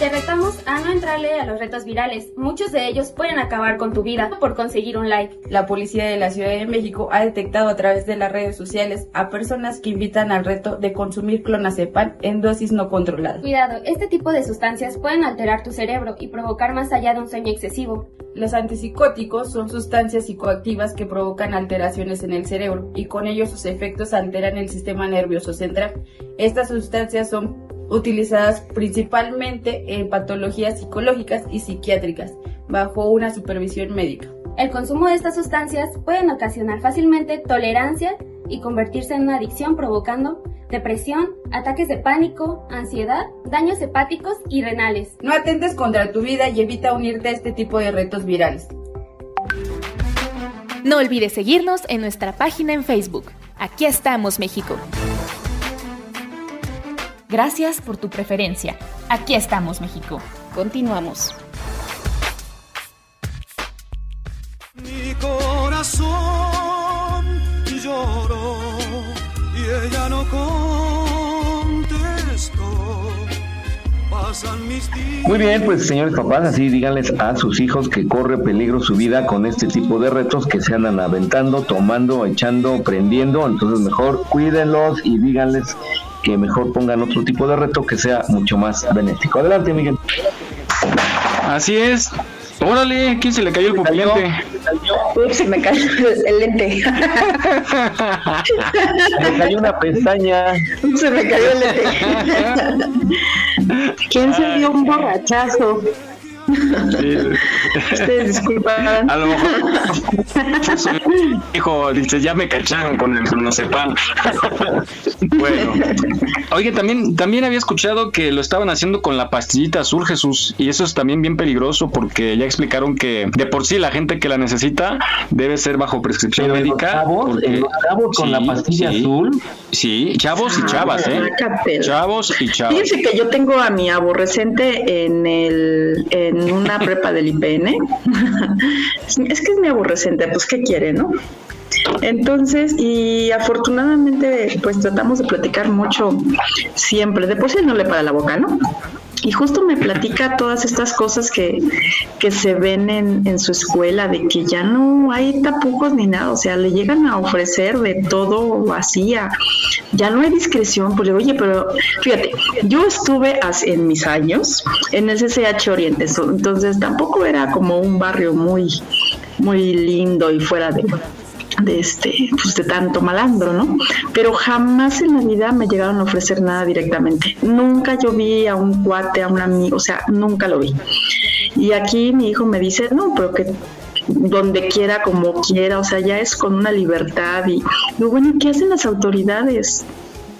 Te retamos a no entrarle a los retos virales. Muchos de ellos pueden acabar con tu vida por conseguir un like. La policía de la Ciudad de México ha detectado a través de las redes sociales a personas que invitan al reto de consumir clonazepam en dosis no controladas. Cuidado, este tipo de sustancias pueden alterar tu cerebro y provocar más allá de un sueño excesivo. Los antipsicóticos son sustancias psicoactivas que provocan alteraciones en el cerebro y con ello sus efectos alteran el sistema nervioso central. Estas sustancias son utilizadas principalmente en patologías psicológicas y psiquiátricas bajo una supervisión médica. El consumo de estas sustancias pueden ocasionar fácilmente tolerancia y convertirse en una adicción provocando depresión, ataques de pánico, ansiedad, daños hepáticos y renales. No atentes contra tu vida y evita unirte a este tipo de retos virales. No olvides seguirnos en nuestra página en Facebook. Aquí estamos, México. Gracias por tu preferencia. Aquí estamos, México. Continuamos. Mi corazón lloró y ella no contestó. Pasan mis días. Muy bien, pues señores papás, así díganles a sus hijos que corre peligro su vida con este tipo de retos que se andan aventando, tomando, echando, prendiendo. Entonces mejor cuídenlos y díganles que mejor pongan otro tipo de reto que sea mucho más benéfico. Adelante, Miguel. Así es. Órale, ¿quién se le cayó el pupilente? Ups, se me cayó el lente. Se me cayó una pestaña. Se me cayó el lente. (laughs) ¿Quién se dio un borrachazo? Ustedes disculparán. A lo mejor (laughs) hijo, dice, ya me cacharon con el no sepan. (laughs) bueno. Oye, también, también había escuchado que lo estaban haciendo con la pastillita azul, Jesús, y eso es también bien peligroso porque ya explicaron que de por sí la gente que la necesita debe ser bajo prescripción Pero en los médica. chavos, porque- en los chavos con la pastilla azul. Sí, chavos y Ah, chavas, ¿eh? Chavos y chavas. Fíjense que yo tengo a mi aborrecente en el en una prepa del IPN. (laughs) es que es mi aborrecente, pues qué quiere, ¿no? Entonces, y afortunadamente, pues tratamos de platicar mucho siempre. De por sí no le para la boca, ¿no? Y justo me platica todas estas cosas que, que se ven en, en su escuela, de que ya no hay tapujos ni nada, o sea, le llegan a ofrecer de todo así, a- ya no hay discreción, pues oye, pero fíjate, yo estuve en mis años en el CCH Oriente, entonces tampoco era como un barrio muy, muy lindo y fuera de, de este, pues de tanto malandro, ¿no? Pero jamás en la vida me llegaron a ofrecer nada directamente. Nunca yo vi a un cuate, a un amigo, o sea, nunca lo vi. Y aquí mi hijo me dice, no, pero que donde quiera, como quiera, o sea, ya es con una libertad y, y bueno, ¿qué hacen las autoridades?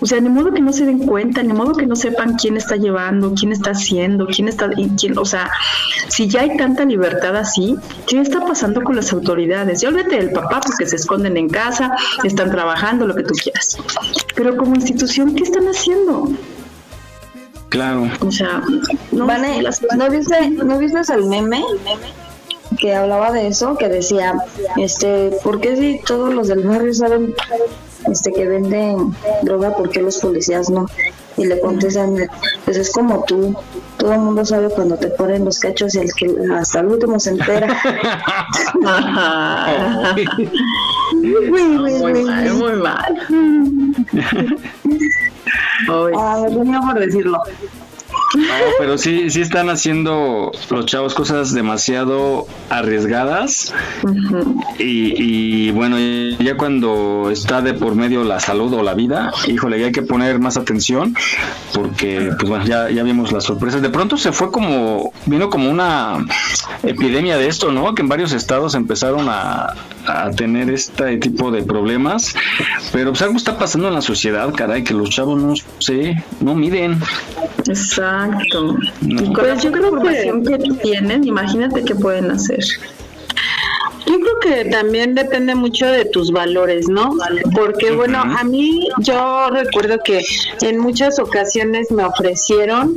O sea, ni modo que no se den cuenta, ni modo que no sepan quién está llevando, quién está haciendo, quién está, y quién, o sea, si ya hay tanta libertad así, ¿qué está pasando con las autoridades? Ya olvídate del papá porque se esconden en casa, están trabajando, lo que tú quieras. Pero como institución, ¿qué están haciendo? Claro. O sea, no, Vane, las- ¿no viste, ¿no viste el meme? que hablaba de eso, que decía, este, ¿por qué si todos los del barrio saben este que venden droga, por qué los policías no? Y le contestan, pues es como tú, todo el mundo sabe cuando te ponen los cachos y el que hasta el último se entera. (laughs) muy mal, muy mal. Ah, me tenía por decirlo. No, pero sí, sí están haciendo los chavos cosas demasiado arriesgadas y, y bueno, ya cuando está de por medio la salud o la vida, híjole, ya hay que poner más atención porque, pues bueno, ya, ya vimos las sorpresas. De pronto se fue como, vino como una epidemia de esto, ¿no? Que en varios estados empezaron a, a tener este tipo de problemas, pero pues algo está pasando en la sociedad, caray, que los chavos no sé, no miden. Exacto. No. Y con la Pues yo creo información que tienen, imagínate qué pueden hacer. Yo creo que también depende mucho de tus valores, ¿no? Porque bueno, a mí yo recuerdo que en muchas ocasiones me ofrecieron,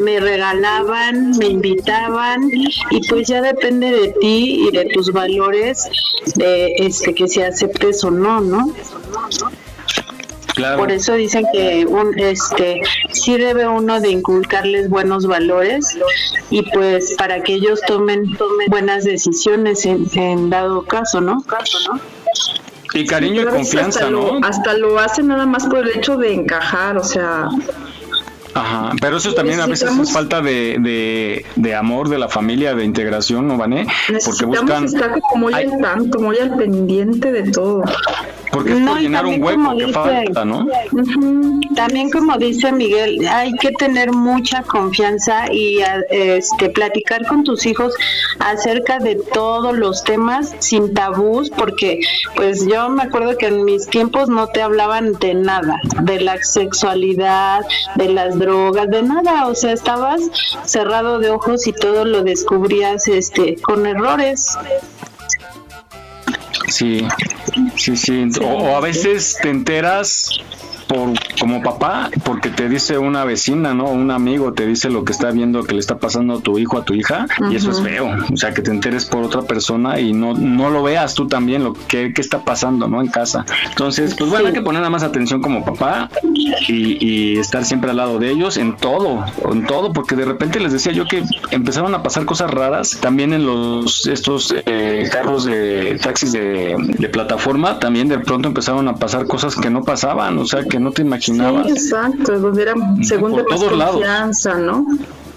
me regalaban, me invitaban y pues ya depende de ti y de tus valores de este que si aceptes o no, ¿no? Claro. Por eso dicen que un, este sí debe uno de inculcarles buenos valores y pues para que ellos tomen, tomen buenas decisiones en, en dado caso, ¿no? Caso, ¿no? Y cariño y confianza, hasta ¿no? Lo, hasta lo hacen nada más por el hecho de encajar, o sea, Ajá, pero eso también a veces es falta de, de, de amor de la familia, de integración, ¿no, Vané? Porque necesitamos buscan, estar como muy Ay. al tanto, muy al pendiente de todo. porque es No, por y llenar un también hueco como que dice- falta, ¿no? También como dice Miguel, hay que tener mucha confianza y a- este platicar con tus hijos acerca de todos los temas sin tabús, porque pues yo me acuerdo que en mis tiempos no te hablaban de nada, de la sexualidad, de las drogas, de nada, o sea, estabas cerrado de ojos y todo lo descubrías este con errores. Sí, sí, sí. O, o a veces te enteras por como papá porque te dice una vecina, ¿no? Un amigo te dice lo que está viendo que le está pasando a tu hijo, a tu hija, y eso es feo. O sea, que te enteres por otra persona y no, no lo veas tú también lo que, que está pasando, ¿no? En casa. Entonces, pues bueno, hay que poner más atención como papá y, y estar siempre al lado de ellos en todo, en todo, porque de repente les decía yo que empezaron a pasar cosas raras también en los estos eh, carros de taxis de, de plataforma, también de pronto empezaron a pasar cosas que no pasaban, o sea, que no te imaginabas. Sí, exacto, donde según por de todos lados. confianza, ¿no?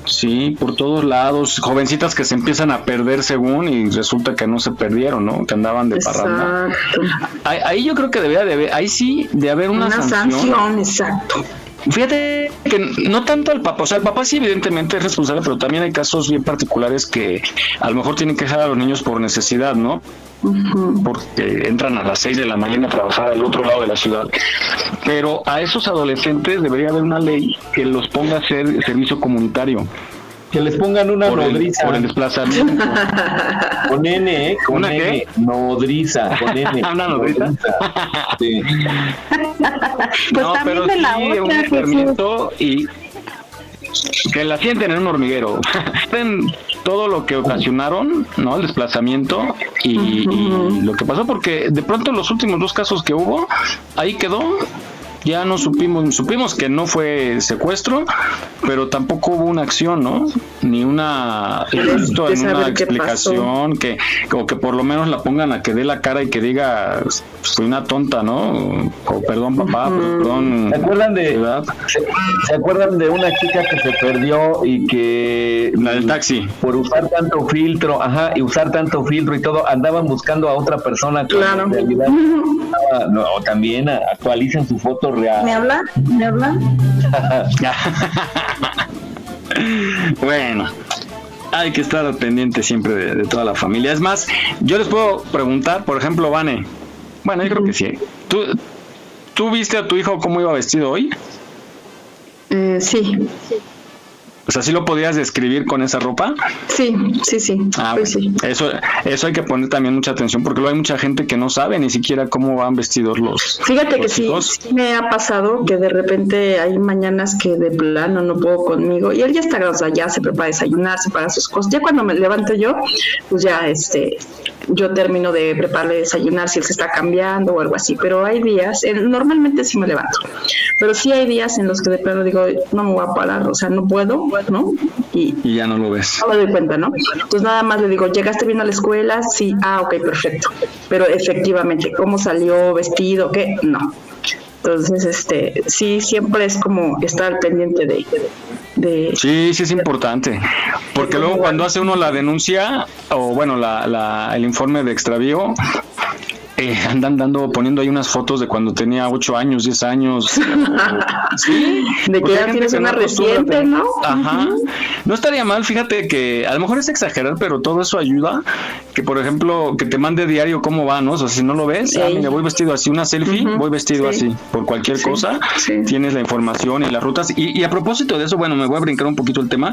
Sí, por todos lados, jovencitas que se empiezan a perder según y resulta que no se perdieron, ¿no? Que andaban de parranda. Exacto. Ahí, ahí yo creo que debería de haber, ahí sí de haber una, Una sanción, exacto. Fíjate que no tanto al papá, o sea, el papá sí evidentemente es responsable, pero también hay casos bien particulares que a lo mejor tienen que dejar a los niños por necesidad, ¿no? Porque entran a las 6 de la mañana a trabajar al otro lado de la ciudad. Pero a esos adolescentes debería haber una ley que los ponga a hacer servicio comunitario. Que les pongan una por el, nodriza. por el desplazamiento. (laughs) Con N, ¿eh? Con ¿Una N. qué? Nodriza, con N. (laughs) ¿Una nodriza? Sí. (laughs) (laughs) Pues no, también de la sí, otra, Jesús. y que la sienten en un hormiguero. (laughs) Todo lo que ocasionaron, ¿no? El desplazamiento y, y lo que pasó, porque de pronto los últimos dos casos que hubo, ahí quedó. Ya no supimos, supimos que no fue secuestro, pero tampoco hubo una acción, ¿no? Ni una, en una explicación, que, o que por lo menos la pongan a que dé la cara y que diga, soy una tonta, ¿no? O perdón papá, perdón. ¿Se acuerdan de se, se acuerdan de una chica que se perdió y que la del taxi por usar tanto filtro, ajá, y usar tanto filtro y todo andaban buscando a otra persona que Claro. en realidad ah, no, o también actualicen su foto real. ¿Me habla? ¿Me habla? (laughs) bueno, hay que estar al pendiente siempre de, de toda la familia. Es más, yo les puedo preguntar, por ejemplo, Vane. Bueno, yo creo que sí. ¿Tú, ¿Tú viste a tu hijo cómo iba vestido hoy? Eh, sí, O sea, ¿sí lo podías describir con esa ropa? sí, sí, sí. Ah, pues bueno. Eso, eso hay que poner también mucha atención porque luego hay mucha gente que no sabe ni siquiera cómo van vestidos los. Fíjate que sí, sí me ha pasado que de repente hay mañanas que de plano no puedo conmigo y él ya está, o sea, ya se prepara a desayunar, se para sus cosas. Ya cuando me levanto yo, pues ya este, yo termino de prepararle desayunar si él se está cambiando o algo así. Pero hay días, normalmente sí me levanto, pero sí hay días en los que de plano digo, no me voy a parar, o sea, no puedo, ¿no? Y Y ya no lo ves. no me doy cuenta, ¿no? Entonces nada más le digo, ¿llegaste bien a la escuela? Sí, ah, ok, perfecto. Pero efectivamente, ¿cómo salió vestido? ¿Qué? No. Entonces, este, sí, siempre es como estar pendiente de, de Sí, sí es importante. Porque luego cuando hace uno la denuncia, o bueno, la, la- el informe de extravío, eh, andan dando, poniendo ahí unas fotos de cuando tenía 8 años, 10 años. (laughs) sí. de que ya tienes una reciente, ¿no? Ajá. No estaría mal, fíjate que a lo mejor es exagerar, pero todo eso ayuda. Que por ejemplo, que te mande diario cómo va, ¿no? O sea, si no lo ves, ah, Ey. mira, voy vestido así, una selfie, voy vestido Sí. así, por cualquier Sí. cosa, tienes la información y las rutas. Y, y a propósito de eso, bueno, me voy a brincar un poquito el tema.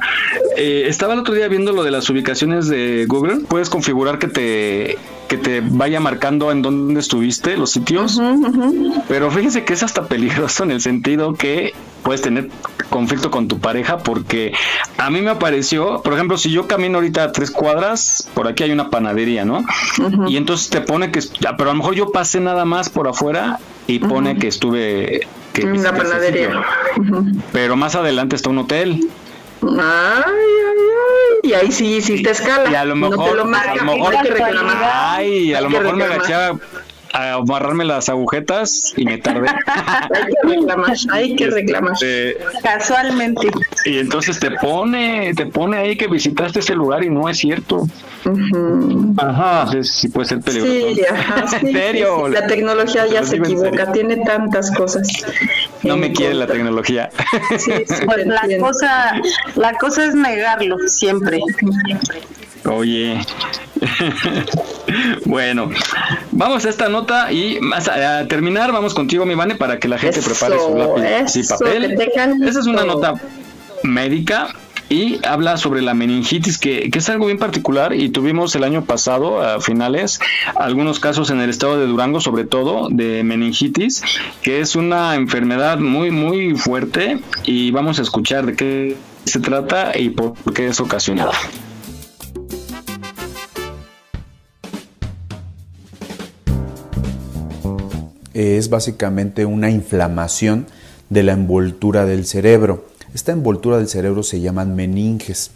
Eh, estaba el otro día viendo lo de las ubicaciones de Google. Puedes configurar que te que te vaya marcando en dónde estuviste, los sitios. Pero fíjense que es hasta peligroso en el sentido que puedes tener conflicto con tu pareja porque a mí me apareció, por ejemplo, si yo camino ahorita a tres cuadras, por aquí hay una panadería, ¿no? Y entonces te pone que, ya, pero a lo mejor yo pasé nada más por afuera y pone que estuve... Que en ese panadería. Pero más adelante está un hotel. Ay, ay, ay. Y ahí sí hiciste escala. Y a lo No te mejor, lo a marca, lo mejor, reclamar. ay, a lo mejor me reclamar. A, amarrarme las agujetas y me tardé. (laughs) Hay que reclamar, hay que reclamar. Este, Casualmente. y entonces te pone, te pone ahí que visitaste ese lugar y no es cierto. Ajá. Entonces sí puede ser peligroso. Sí, ajá, sí, en serio. sí, sí. La tecnología ya se equivoca, tiene tantas cosas. No me quiere la tecnología. Pues (laughs) la cosa, la cosa es negarlo siempre. Oye. Bueno, vamos a esta nota y más a, a terminar, vamos contigo, mi Vane, para que la gente Eso, prepare su lápiz y papel. Esa es una nota médica y habla sobre la meningitis, que, que es algo bien particular y tuvimos el año pasado, a finales, algunos casos en el estado de Durango, sobre todo, de meningitis, que es una enfermedad muy, muy fuerte y vamos a escuchar de qué se trata y por qué es ocasionada. Es básicamente una inflamación de la envoltura del cerebro. Esta envoltura del cerebro se llaman meninges.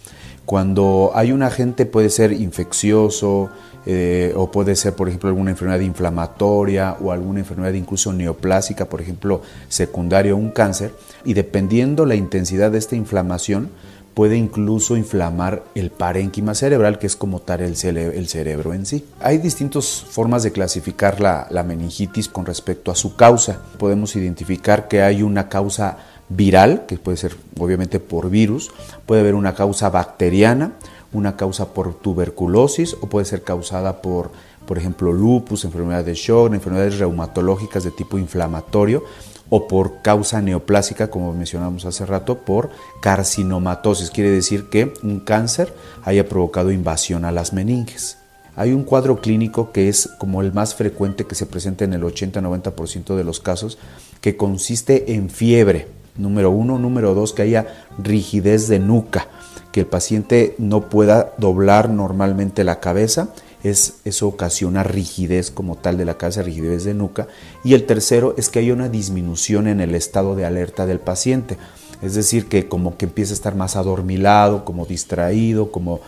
Cuando hay un agente puede ser infeccioso eh, o puede ser, por ejemplo, alguna enfermedad inflamatoria o alguna enfermedad incluso neoplásica, por ejemplo, secundaria o un cáncer, y dependiendo la intensidad de esta inflamación, puede incluso inflamar el parénquima cerebral, que es como tal el, cere- el cerebro en sí. Hay distintas formas de clasificar la, la meningitis con respecto a su causa. Podemos identificar que hay una causa viral, que puede ser obviamente por virus, puede haber una causa bacteriana, una causa por tuberculosis o puede ser causada por, por ejemplo, lupus, enfermedades de Shock, enfermedades reumatológicas de tipo inflamatorio o por causa neoplásica, como mencionamos hace rato, por carcinomatosis. Quiere decir que un cáncer haya provocado invasión a las meninges. Hay un cuadro clínico que es como el más frecuente que se presenta en el 80-90% de los casos, que consiste en fiebre, número uno, número dos, que haya rigidez de nuca, que el paciente no pueda doblar normalmente la cabeza, es, eso ocasiona rigidez como tal de la cabeza, rigidez de nuca, y el tercero es que hay una disminución en el estado de alerta del paciente, es decir, que como que empieza a estar más adormilado, como distraído, como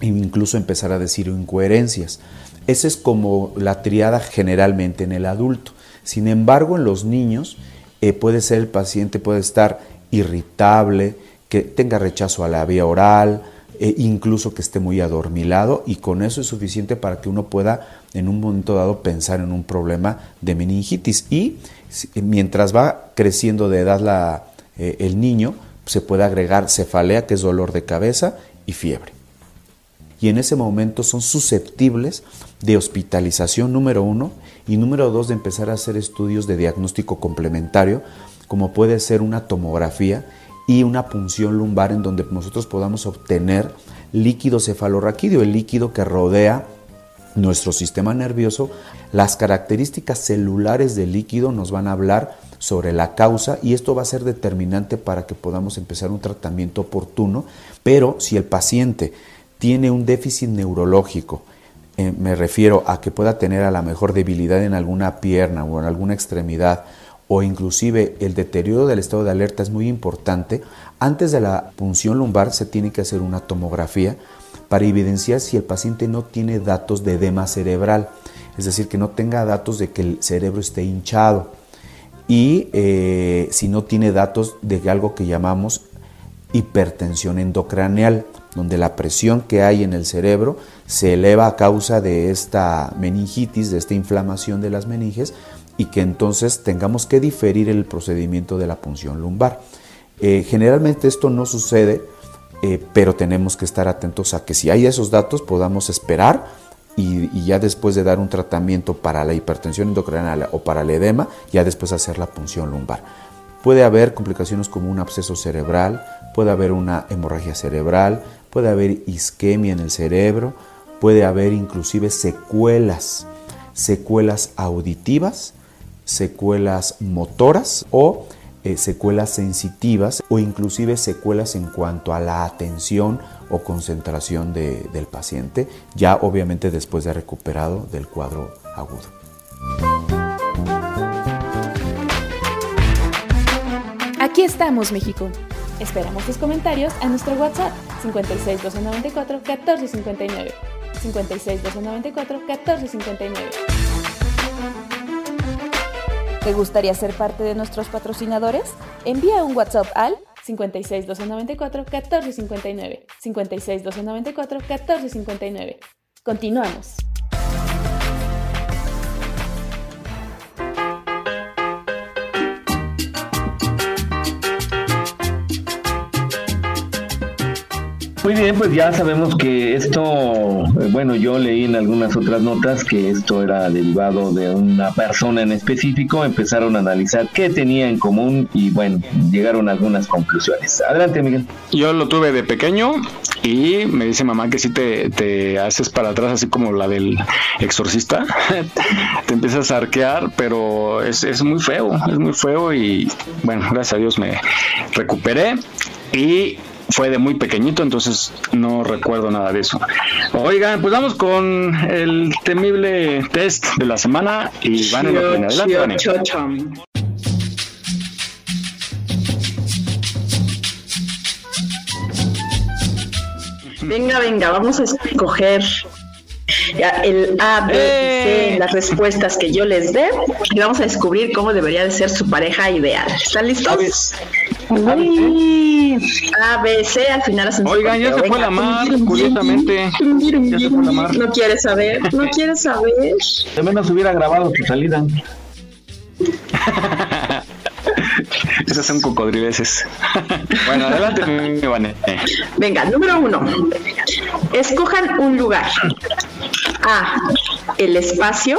incluso empezar a decir incoherencias. Esa es como la triada generalmente en el adulto. Sin embargo, en los niños eh, puede ser el paciente puede estar irritable, que tenga rechazo a la vía oral, eh, incluso que esté muy adormilado y con eso es suficiente para que uno pueda en un momento dado pensar en un problema de meningitis y mientras va creciendo de edad la, eh, el niño se puede agregar cefalea que es dolor de cabeza y fiebre. y en ese momento son susceptibles de hospitalización número uno y número dos de empezar a hacer estudios de diagnóstico complementario como puede ser una tomografía y una punción lumbar en donde nosotros podamos obtener líquido cefalorraquídeo, el líquido que rodea nuestro sistema nervioso. Las características celulares del líquido nos van a hablar sobre la causa y esto va a ser determinante para que podamos empezar un tratamiento oportuno, pero si el paciente tiene un déficit neurológico, eh, me refiero a que pueda tener a la mejor debilidad en alguna pierna o en alguna extremidad, o inclusive el deterioro del estado de alerta es muy importante, antes de la punción lumbar se tiene que hacer una tomografía para evidenciar si el paciente no tiene datos de edema cerebral, es decir, que no tenga datos de que el cerebro esté hinchado. Y eh, si no tiene datos de algo que llamamos hipertensión endocraneal, donde la presión que hay en el cerebro se eleva a causa de esta meningitis, de esta inflamación de las meninges, y que entonces tengamos que diferir el procedimiento de la punción lumbar. Eh, generalmente esto no sucede, eh, pero tenemos que estar atentos a que si hay esos datos podamos esperar y, ya después de dar un tratamiento para la hipertensión endocrinal o para el edema, ya después hacer la punción lumbar. Puede haber complicaciones como un absceso cerebral, puede haber una hemorragia cerebral, puede haber isquemia en el cerebro, puede haber inclusive secuelas, secuelas auditivas secuelas motoras o eh, secuelas sensitivas o inclusive secuelas en cuanto a la atención o concentración del paciente, ya obviamente después de recuperado del cuadro agudo. Aquí estamos, México. Esperamos tus comentarios a nuestro WhatsApp 56 294 1459. 56 294 1459. ¿Te gustaría ser parte de nuestros patrocinadores? Envía un WhatsApp al 56 294 1459. 56 294 1459. Continuamos. Muy bien, pues ya sabemos que esto, eh, bueno, yo leí en algunas otras notas que esto era derivado de una persona en específico, empezaron a analizar qué tenía en común y bueno, llegaron a algunas conclusiones. Adelante, Miguel. Yo lo tuve de pequeño y me dice mamá que si te, haces para atrás así como la del exorcista, (laughs) te empiezas a arquear, pero es, es muy feo, es muy feo y bueno, gracias a Dios me recuperé y fue de muy pequeñito, entonces no recuerdo nada de eso. Oigan, pues vamos con el temible test de la semana y van en adelante. Venga, venga, vamos a escoger el A, B C, ¡Eh! las respuestas que yo les dé y vamos a descubrir cómo debería de ser su pareja ideal. ¿Están listos? A, B, C, al final hacen Oigan, ya se fue la mar, curiosamente. No quieres saber, no quieres saber. De menos hubiera grabado su salida. (laughs) Esas son cocodrileses. bueno, adelante, Vane. Venga, número uno. Escojan un lugar. A. El espacio.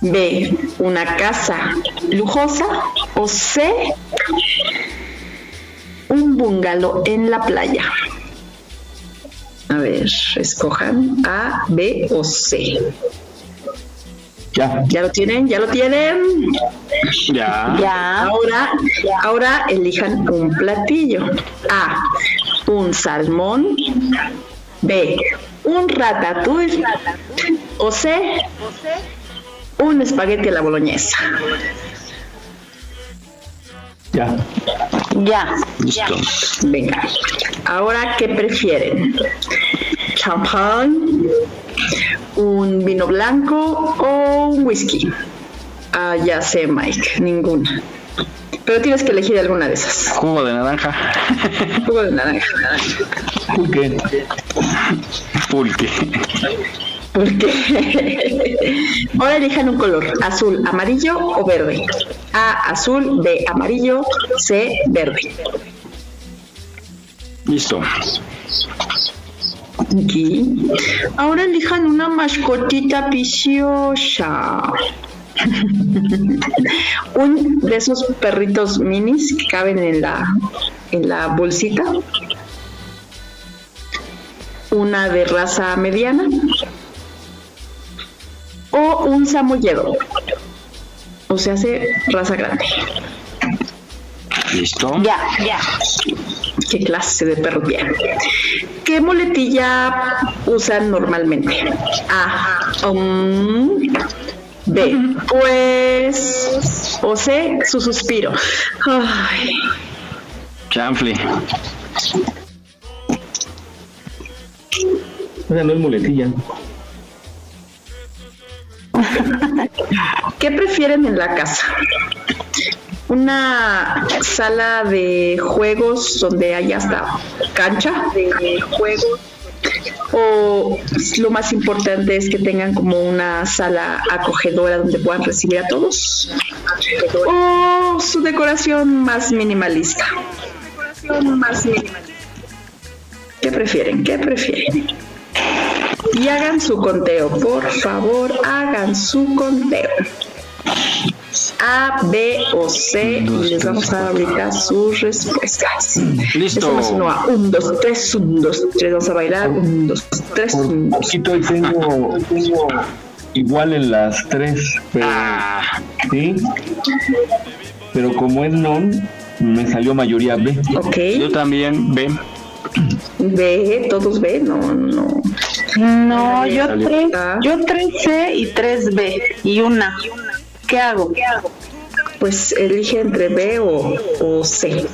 B. Una casa lujosa. O C. Un bungalow en la playa. A ver, escojan A, B o C. Ya. ¿Ya lo tienen? ¿Ya lo tienen? Ya. Ya. Ahora, ahora elijan un platillo. A. Un salmón. B. Un ratatouille. O C. Un espagueti a la boloñesa. Ya. Ya. Listo. Venga. Ahora, ¿qué prefieren? ¿Champán? ¿Un vino blanco o un whisky? Ah, ya sé, Mike. Ninguna. Pero tienes que elegir alguna de esas. Jugo de naranja. Jugo de naranja. Pulque. Pulque. Porque ahora elijan un color, azul, amarillo o verde. A, azul, B, amarillo, C, verde. Listo. Aquí. Ahora elijan una mascotita viciosa. (laughs) Un de esos perritos minis que caben en la, en la bolsita. Una de raza mediana. O un samoyedo. O sea, hace raza grande. ¿Listo? Ya, ya. ¿Qué clase de perro bien? ¿Qué muletilla usan normalmente? A. um, B. Pues. O C. Su suspiro. Ay, Chanfle. No es muletilla. ¿Qué prefieren en la casa? ¿Una sala de juegos donde haya hasta cancha de juegos? ¿O lo más importante es que tengan como una sala acogedora donde puedan recibir a todos? ¿O su decoración más minimalista? Más minimalista. ¿Qué prefieren? ¿Qué prefieren? Y hagan su conteo, por favor, hagan su conteo. A, B o C y les vamos a dar ahorita sus respuestas. Listo. Eso no A. Un, dos, tres, un, dos, tres. Vamos a bailar. Un, dos, tres, un, dos. Poquito hoy tengo, tengo igual en las tres, pero sí. Pero como es non, me salió mayoría B. Ok. Yo también, B. B, todos B, no, no. No, yo tres, Ah. yo tres C y tres B y una. ¿Qué hago? Pues elige entre B o, o C.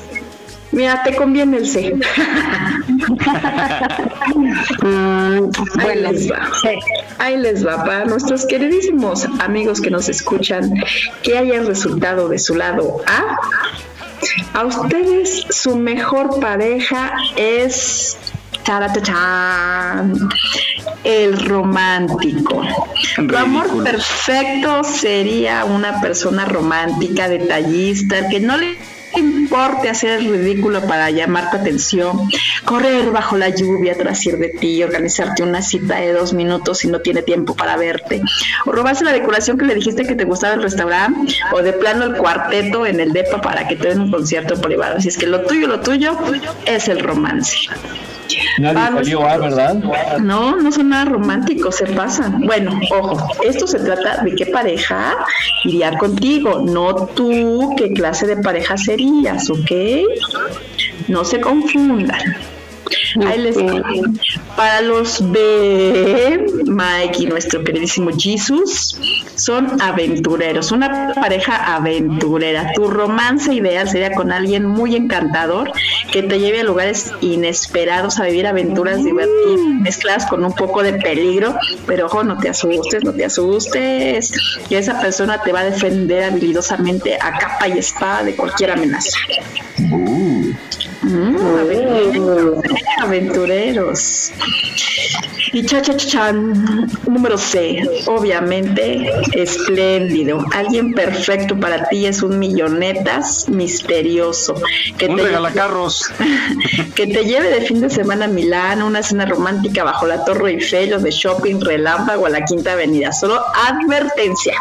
Mira, te conviene el C. (laughs) (laughs) Ahí les va. Ahí les va para nuestros queridísimos amigos que nos escuchan que hayan resultado de su lado A. A ustedes su mejor pareja es el romántico. Tu amor perfecto sería una persona romántica, detallista, que no le importe hacer el ridículo para llamar tu atención, correr bajo la lluvia tras ir de ti, organizarte una cita de dos minutos si no tiene tiempo para verte, o robarse la decoración que le dijiste que te gustaba el restaurante, o de plano el cuarteto en el DEPA para que te den un concierto privado. Así es que lo tuyo, lo tuyo es el romance. Nadie Vamos. salió A, ¿verdad? No, no son nada románticos, se pasan. Bueno, ojo, esto se trata de qué pareja iría contigo, no tú qué clase de pareja serías, ¿ok? No se confundan. Ahí les va. Para los B, Mike y nuestro queridísimo Jesus son aventureros, una pareja aventurera. Tu romance ideal sería con alguien muy encantador que te lleve a lugares inesperados, a vivir aventuras divertidas, mezcladas con un poco de peligro, pero ojo, no te asustes, no te asustes, que esa persona te va a defender habilidosamente a capa y espada de cualquier amenaza. Mm, aventureros, aventureros. Y cha cha chan, número C, obviamente espléndido. Alguien perfecto para ti es un millonetas misterioso. Que Un te, regalacarros. (laughs) que te lleve de fin de semana a Milán, una cena romántica bajo la Torre Eiffel o de shopping relámpago a la Quinta Avenida. Solo advertencia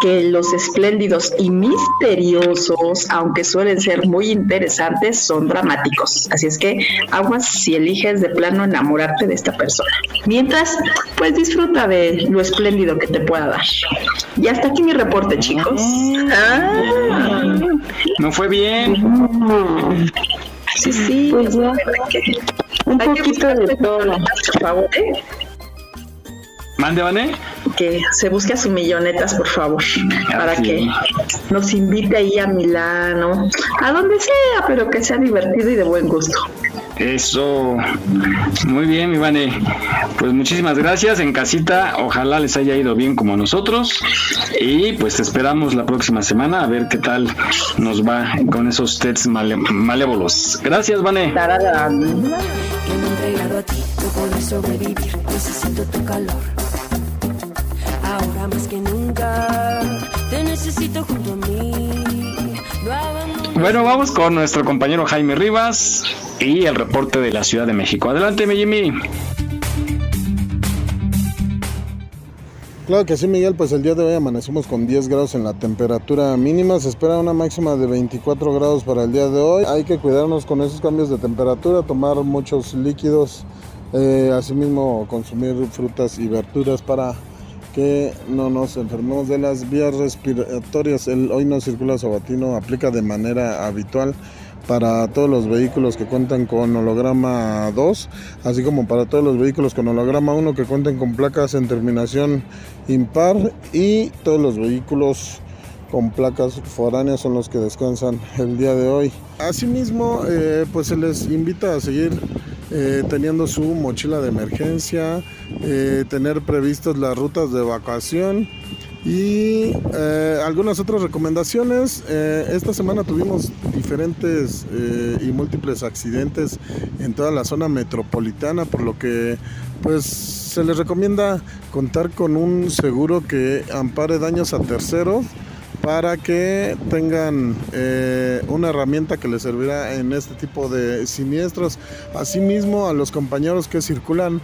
que los espléndidos y misteriosos, aunque suelen ser muy interesantes, son dramáticos. Así es que aguas si eliges de plano enamorarte de esta persona. Mientras, pues disfruta de lo espléndido que te pueda dar. Y hasta aquí mi reporte, chicos. Ah. No fue bien. Sí, sí. un poquito de todo, por favor. ¿eh? Mande, Vané. que se busque a sus millonetas, por favor, para sí. que nos invite ahí a Milano, a donde sea, pero que sea divertido y de buen gusto. Eso. Muy bien, mi Vane. Pues muchísimas gracias. En casita, ojalá les haya ido bien como a nosotros. Y pues te esperamos la próxima semana a ver qué tal nos va con esos tests male- malévolos. Gracias, Vane. que me he entregado a ti, no podré sobrevivir, necesito tu calor. Ahora más que nunca, te necesito junto a mí. Bueno, vamos con nuestro compañero Jaime Rivas. y el reporte de la Ciudad de México. Adelante, mi Jimmy. Claro que sí, Miguel, pues el día de hoy amanecemos con 10 grados en la temperatura mínima, se espera una máxima de 24 grados para el día de hoy. Hay que cuidarnos con esos cambios de temperatura, tomar muchos líquidos, eh, asimismo consumir frutas y verduras para que no nos enfermemos de las vías respiratorias. El hoy no circula sabatino aplica de manera habitual para todos los vehículos que cuentan con holograma 2, así como para todos los vehículos con holograma 1 que cuenten con placas en terminación impar y todos los vehículos con placas foráneas son los que descansan el día de hoy. Asimismo, eh, pues se les invita a seguir eh, teniendo su mochila de emergencia, eh, tener previstas las rutas de evacuación y algunas otras recomendaciones. Esta semana tuvimos diferentes y múltiples accidentes en toda la zona metropolitana, por lo que pues se les recomienda contar con un seguro que ampare daños a terceros para que tengan una herramienta que les servirá en este tipo de siniestros. Asimismo, a los compañeros que circulan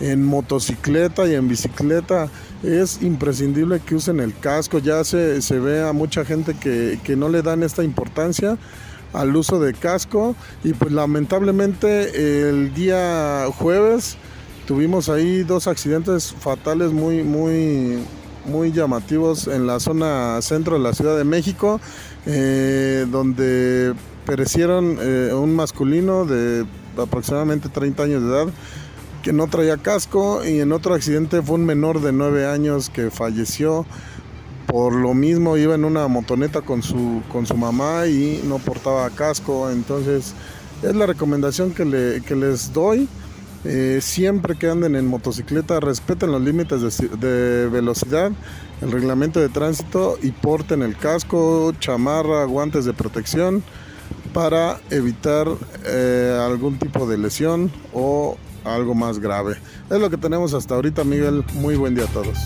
en motocicleta y en bicicleta es imprescindible que usen el casco. Ya se, se ve a mucha gente que, que no le dan esta importancia al uso de casco y pues lamentablemente el día jueves tuvimos ahí dos accidentes fatales muy muy muy llamativos en la zona centro de la Ciudad de México eh, donde perecieron eh, un masculino de aproximadamente 30 años de edad que no traía casco y en otro accidente fue un menor de 9 años que falleció. Por lo mismo iba en una motoneta con su, con su mamá y no portaba casco. Entonces es la recomendación que, le, que les doy. Eh, siempre que anden en motocicleta respeten los límites de, velocidad, el reglamento de tránsito y porten el casco, chamarra, guantes de protección para evitar eh, algún tipo de lesión o algo más grave. Es lo que tenemos hasta ahorita, Miguel. Muy buen día a todos.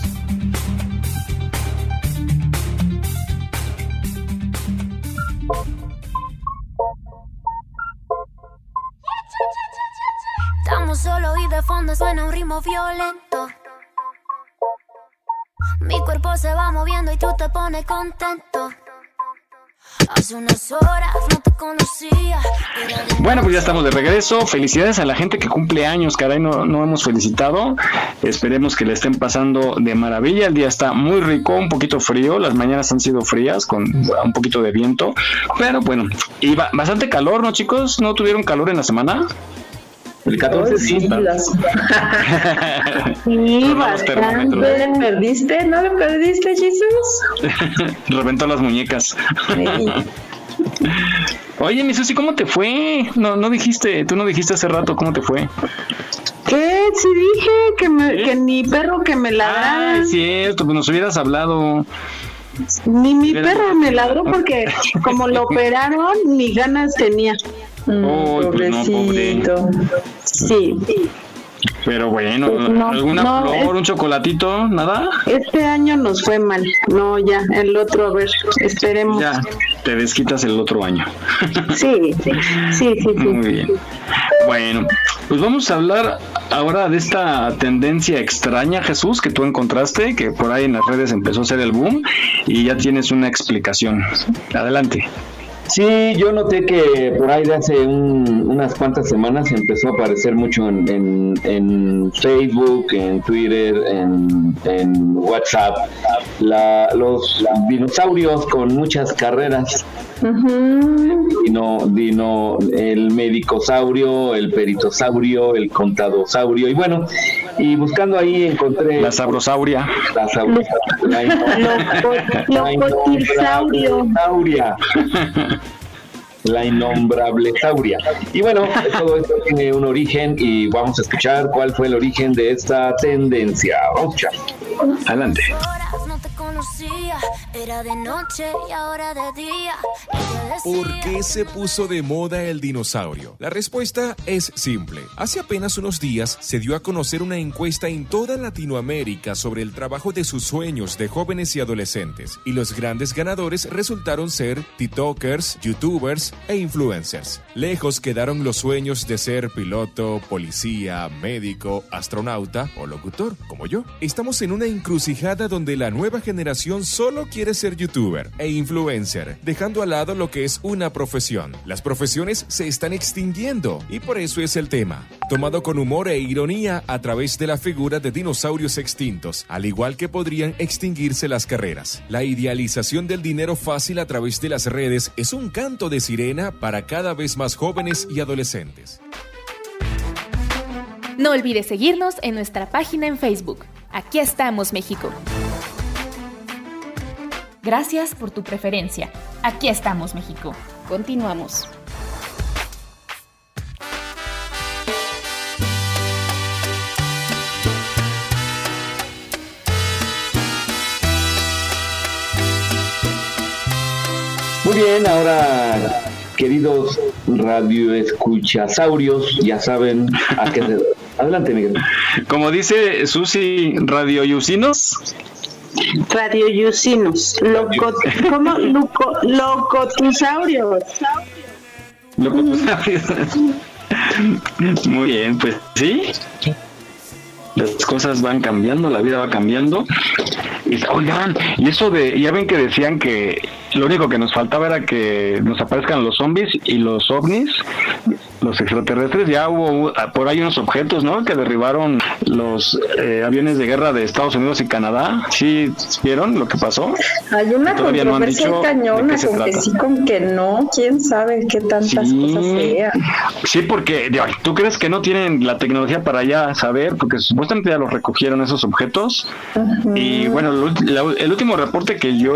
Solo y de fondo suena un ritmo violento. Mi cuerpo se va moviendo y tú te pones contento. Hace unas horas no te conocía. Bueno, pues ya estamos de regreso. Felicidades a la gente que cumple años, caray, no, no hemos felicitado. Esperemos que le estén pasando de maravilla. El día está muy rico, un poquito frío. Las mañanas han sido frías con un poquito de viento. Pero bueno, y bastante calor, ¿no, chicos? ¿No tuvieron calor en la semana? El 14 sí. (laughs) sí, bastante. ¿Le perdiste? ¿No le perdiste, Jesús? (laughs) Reventó las muñecas. (laughs) Oye, mi Susi, ¿cómo te fue? No, no dijiste, tú no dijiste hace rato cómo te fue. ¿Qué? Sí dije que, me, que ni perro que me ladrara. Ah, es cierto, pues nos hubieras hablado. Ni mi perro me ladró porque como lo operaron, ni ganas tenía. Mm, oh, pobrecito. Pues no, sí. Pero bueno, Pues no, ¿alguna no, flor, es- un chocolatito? ¿Nada? Este año nos fue mal. No, ya, el otro, a ver, esperemos. Ya, te desquitas el otro año. (laughs) Sí, sí, sí. sí. Muy bien. Bueno, pues vamos a hablar ahora de esta tendencia extraña, Jesús, que tú encontraste, que por ahí en las redes empezó a ser el boom y ya tienes una explicación. Adelante. Sí, yo noté que por ahí de hace un- unas cuantas semanas empezó a aparecer mucho en, en- en Facebook, en Twitter, en, en WhatsApp, la- los dinosaurios con muchas carreras. Dino, dino, el medicosaurio, el peritosaurio, el contadosaurio, y bueno, y buscando ahí encontré... La sabrosauria. La sabrosauria. Locotisaurio. La innombrable sauria. Y bueno, todo esto tiene un origen y vamos a escuchar cuál fue el origen de esta tendencia. Vamos a escuchar. Adelante. no te conocía. Era de noche y ahora de día. ¿Por qué se puso de moda el dinosaurio? La respuesta es simple. Hace apenas unos días se dio a conocer una encuesta en toda Latinoamérica sobre el trabajo de sus sueños de jóvenes y adolescentes. Y los grandes ganadores resultaron ser TikTokers, YouTubers e influencers. Lejos quedaron los sueños de ser piloto, policía, médico, astronauta o locutor, como yo. Estamos en una encrucijada donde la nueva generación solo quiere ser youtuber e influencer, dejando al lado lo que es una profesión. Las profesiones se están extinguiendo y por eso es el tema. Tomado con humor e ironía a través de la figura de dinosaurios extintos, al igual que podrían extinguirse las carreras. La idealización del dinero fácil a través de las redes es un canto de sirena para cada vez más jóvenes y adolescentes. No olvides seguirnos en nuestra página en Facebook. Aquí estamos, México. Gracias por tu preferencia. Aquí estamos, México. Continuamos. Muy bien, ahora, queridos radioescuchasaurios, ya saben a qué se... Adelante, Miguel. Como dice Susi, radioyusinos. Radioyusinos. Loco, ¿Cómo? Loco, locotusaurios. (laughs) Muy bien, pues sí. Las cosas van cambiando, la vida va cambiando. Y, oigan, y eso de, ya ven que decían que lo único que nos faltaba era que nos aparezcan los zombies y los ovnis, los extraterrestres. Ya hubo ah, por ahí unos objetos, ¿no? Que derribaron los eh, aviones de guerra de Estados Unidos y Canadá. ¿Sí vieron lo que pasó? Hay una Todavía no han controversia dicho de cañona con que sí, con que no, quién sabe qué tantas cosas sean. Sí, porque ¿tú crees que no tienen la tecnología para ya saber? Porque supuestamente ya los recogieron esos objetos. Y bueno, el, último reporte que yo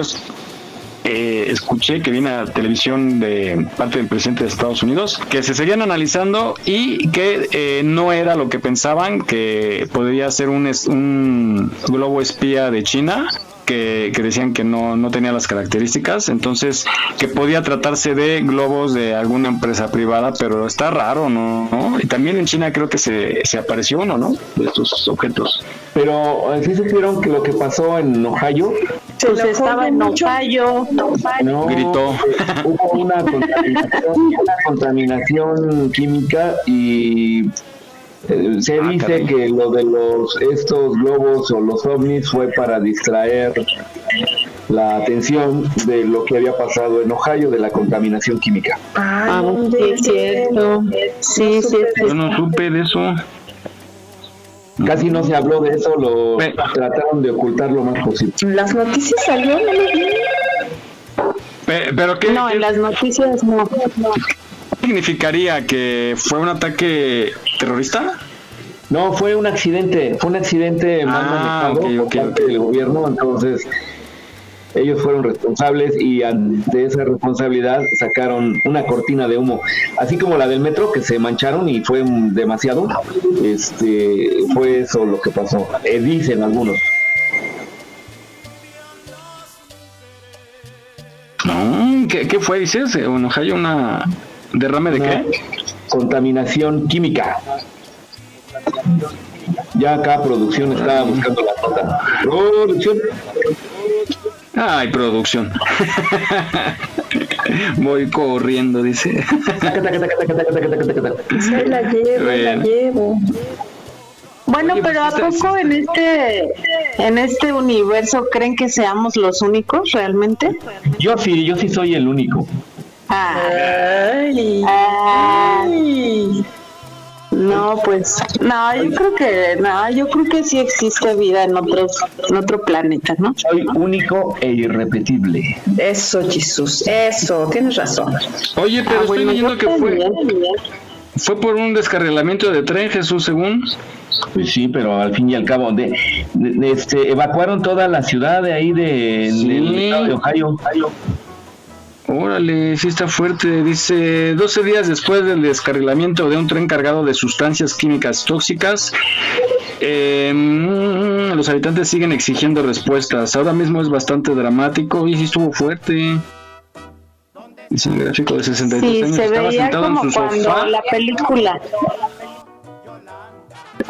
eh, escuché que viene a televisión de parte del presidente de Estados Unidos, que se seguían analizando y que eh, no era lo que pensaban, que podría ser un, un globo espía de China. Que, decían que no, no tenía las características, entonces que podía tratarse de globos de alguna empresa privada, pero está raro, ¿no? ¿No? Y también en China creo que se, se apareció uno, ¿no? De estos objetos. Pero eh, sí supieron que lo que pasó en Ohio Pues estaba en Ohio. no, Gritó. (laughs) hubo una contaminación, una contaminación química y eh, se Ah, dice caray. que lo de los estos globos o los ovnis fue para distraer la atención de lo que había pasado en Ohio de la contaminación química. Ah, sí, es cierto. Sí, sí, Yo no supe de eso. Casi no se habló de eso, lo trataron de ocultar lo más posible. Las noticias salieron, no lo vi. Pe- Pero ¿qué, No, en las noticias no. significaría? ¿Que fue un ataque terrorista? No, fue un accidente, fue un accidente mal Ah, manejado ok, por ok, parte del gobierno, entonces ellos fueron responsables y ante esa responsabilidad sacaron una cortina de humo, así como la del metro que se mancharon y fue demasiado, este, fue eso lo que pasó, Eh, dicen algunos. No, ¿qué, qué fue, dices? ¿En Ohio una derrame de qué? Contaminación química. Ya acá producción está buscando la nota. Producción. Ay, producción. (laughs) Voy corriendo, dice. Se la llevo, la llevo. Bueno, Oye, pero ¿a pues, poco en este en este universo creen que seamos los únicos realmente? Yo sí, yo sí soy el único. Ay, Ah, ay. No, pues no, yo creo que no, yo creo que sí existe vida en otros en otro planeta, ¿no? Soy único e irrepetible. Eso, Jesús, eso, tienes razón. Oye, pero Ah, estoy bueno, leyendo que fue, fue por un descarrilamiento de tren, Jesús, según. Pues sí, pero al fin y al cabo, de, de- de- este, evacuaron toda la ciudad de ahí de, Sí. del estado de Ohio. Órale, sí está fuerte. Dice, 12 días después del descarrilamiento de un tren cargado de sustancias químicas tóxicas, Eh, los habitantes siguen exigiendo respuestas. Ahora mismo es bastante dramático y sí estuvo fuerte. Dice el gráfico de 63 Sí, años. se Estaba veía sentado en como su cuando sofá. la película.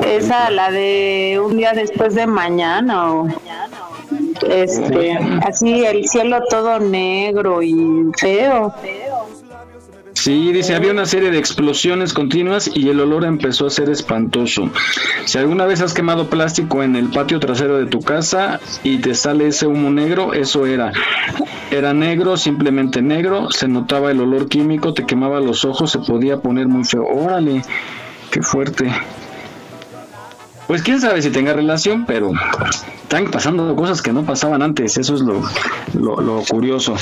Esa, la de un día después de mañana o este, así el cielo todo negro y feo. Sí, dice, había una serie de explosiones continuas y el olor empezó a ser espantoso. Si alguna vez has quemado plástico en el patio trasero de tu casa y te sale ese humo negro, eso era. Era negro, simplemente negro, se notaba el olor químico, te quemaba los ojos, se podía poner muy feo. Órale, qué fuerte. Pues quién sabe si tenga relación, pero están pasando cosas que no pasaban antes, eso es lo, lo, lo curioso.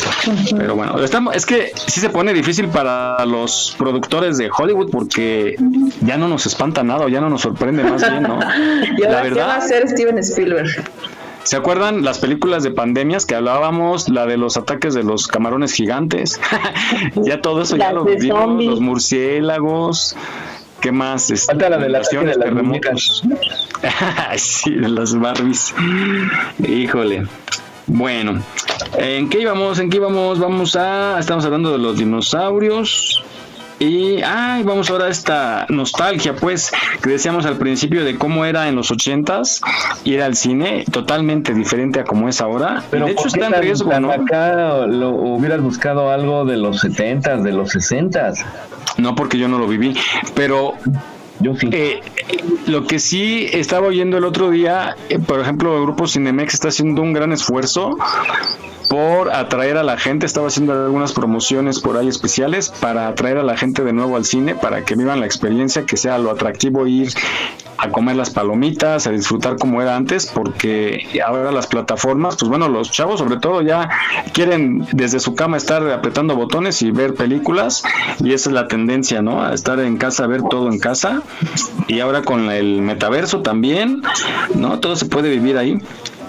Pero bueno, estamos, es que sí se pone difícil para los productores de Hollywood porque ya no nos espanta nada, ya no nos sorprende más bien, ¿no? (laughs) ¿Y La ahora qué va a verdad, hacer Steven Spielberg? ¿se acuerdan las películas de pandemias que hablábamos? La de los ataques de los camarones gigantes. (laughs) ya todo eso ya lo vimos, zombies. los murciélagos. ¿Qué más? Este, Falta la del ataque de inundaciones, las terremotos. (laughs) sí, de las Barbies. Híjole. Bueno, ¿en qué íbamos? ¿En qué íbamos? Vamos a. Estamos hablando de los dinosaurios. Y ay, vamos ahora a esta nostalgia, pues, que decíamos al principio de cómo era en los ochentas ir al cine, totalmente diferente a como es ahora. Pero de hecho ¿por qué está en riesgo, ¿no? acá lo hubieras buscado algo de los 70 de los 60 No, porque yo no lo viví, pero yo sí. Eh, lo que sí estaba oyendo el otro día, eh, por ejemplo, el grupo Cinemex está haciendo un gran esfuerzo por atraer a la gente, estaba haciendo algunas promociones por ahí especiales para atraer a la gente de nuevo al cine, para que vivan la experiencia, que sea lo atractivo ir a comer las palomitas, a disfrutar como era antes, porque ahora las plataformas, pues bueno, los chavos sobre todo ya quieren desde su cama estar apretando botones y ver películas, y esa es la tendencia, ¿no? A estar en casa, a ver todo en casa, y ahora con el metaverso también, ¿no? Todo se puede vivir ahí.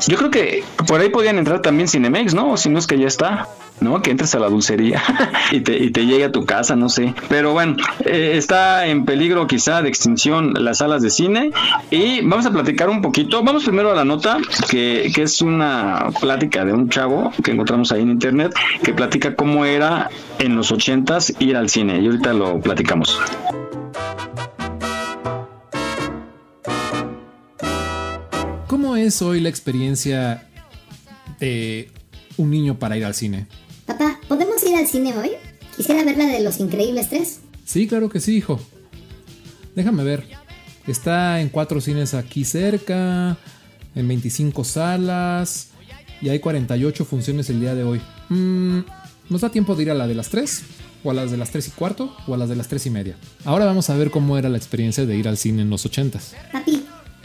Yo creo que por ahí podían entrar también Cinemex, ¿no? Si no es que ya está. ¿no? Que entres a la dulcería (laughs) y te, y te llegue a tu casa, no sé. Pero bueno, eh, está en peligro quizá de extinción las salas de cine y vamos a platicar un poquito. Vamos primero a la nota, que, que es una plática de un chavo que encontramos ahí en internet, que platica cómo era en los ochentas ir al cine y ahorita lo platicamos. ¿Cómo es hoy la experiencia de un niño para ir al cine? Papá, ¿podemos ir al cine hoy? Quisiera ver la de Los Increíbles 3. Sí, claro que sí, hijo. Déjame ver. Está en cuatro cines aquí cerca, en 25 salas y hay 48 funciones el día de hoy. Mm, ¿Nos da tiempo de ir a la de las 3? ¿O a las de las 3 y cuarto? ¿O a las de las 3 y media? Ahora vamos a ver cómo era la experiencia de ir al cine en los 80s. Papi,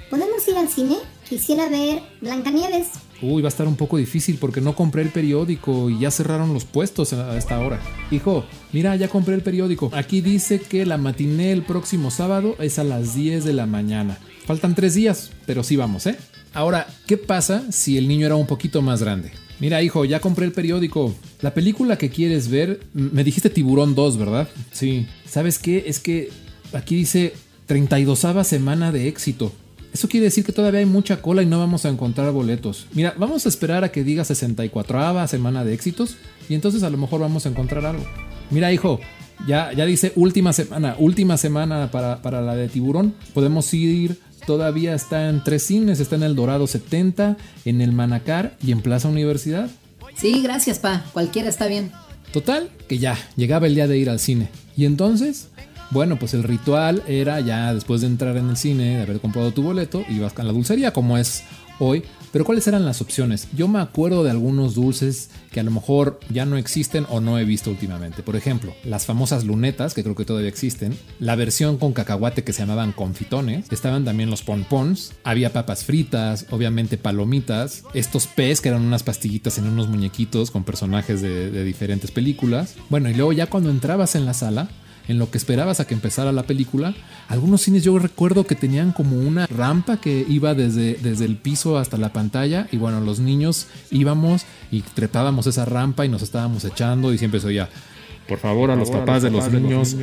¿podemos ir al cine? Quisiera ver Blancanieves. Uy, va a estar un poco difícil porque no compré el periódico y ya cerraron los puestos a esta hora. Hijo, mira, ya compré el periódico. Aquí dice que la matiné el próximo sábado es a las 10 de la mañana. Faltan tres días, pero sí vamos, ¿eh? Ahora, ¿qué pasa si el niño era un poquito más grande? Mira, hijo, ya compré el periódico. La película que quieres ver, me dijiste Tiburón 2, ¿verdad? Sí. ¿Sabes qué? Es que aquí dice 32 semana de éxito. Eso quiere decir que todavía hay mucha cola y no vamos a encontrar boletos. Mira, vamos a esperar a que diga 64 semana de éxitos y entonces a lo mejor vamos a encontrar algo. Mira, hijo, ya, ya dice última semana, última semana para, para la de tiburón. Podemos ir, todavía está en tres cines, está en el Dorado 70, en el Manacar y en Plaza Universidad. Sí, gracias, pa. Cualquiera está bien. Total, que ya, llegaba el día de ir al cine. Y entonces, bueno, pues el ritual era ya después de entrar en el cine, de haber comprado tu boleto, ibas a la dulcería como es hoy. Pero ¿cuáles eran las opciones? Yo me acuerdo de algunos dulces que a lo mejor ya no existen o no he visto últimamente. Por ejemplo, las famosas lunetas, que creo que todavía existen. La versión con cacahuate que se llamaban confitones. Estaban también los pompons. Había papas fritas, obviamente palomitas. Estos pez que eran unas pastillitas en unos muñequitos con personajes de, de diferentes películas. Bueno, y luego ya cuando entrabas en la sala, en lo que esperabas a que empezara la película. Algunos cines yo recuerdo que tenían como una rampa que iba desde, desde el piso hasta la pantalla y bueno, los niños íbamos y trepábamos esa rampa y nos estábamos echando y siempre se oía Por favor, a los papás de los niños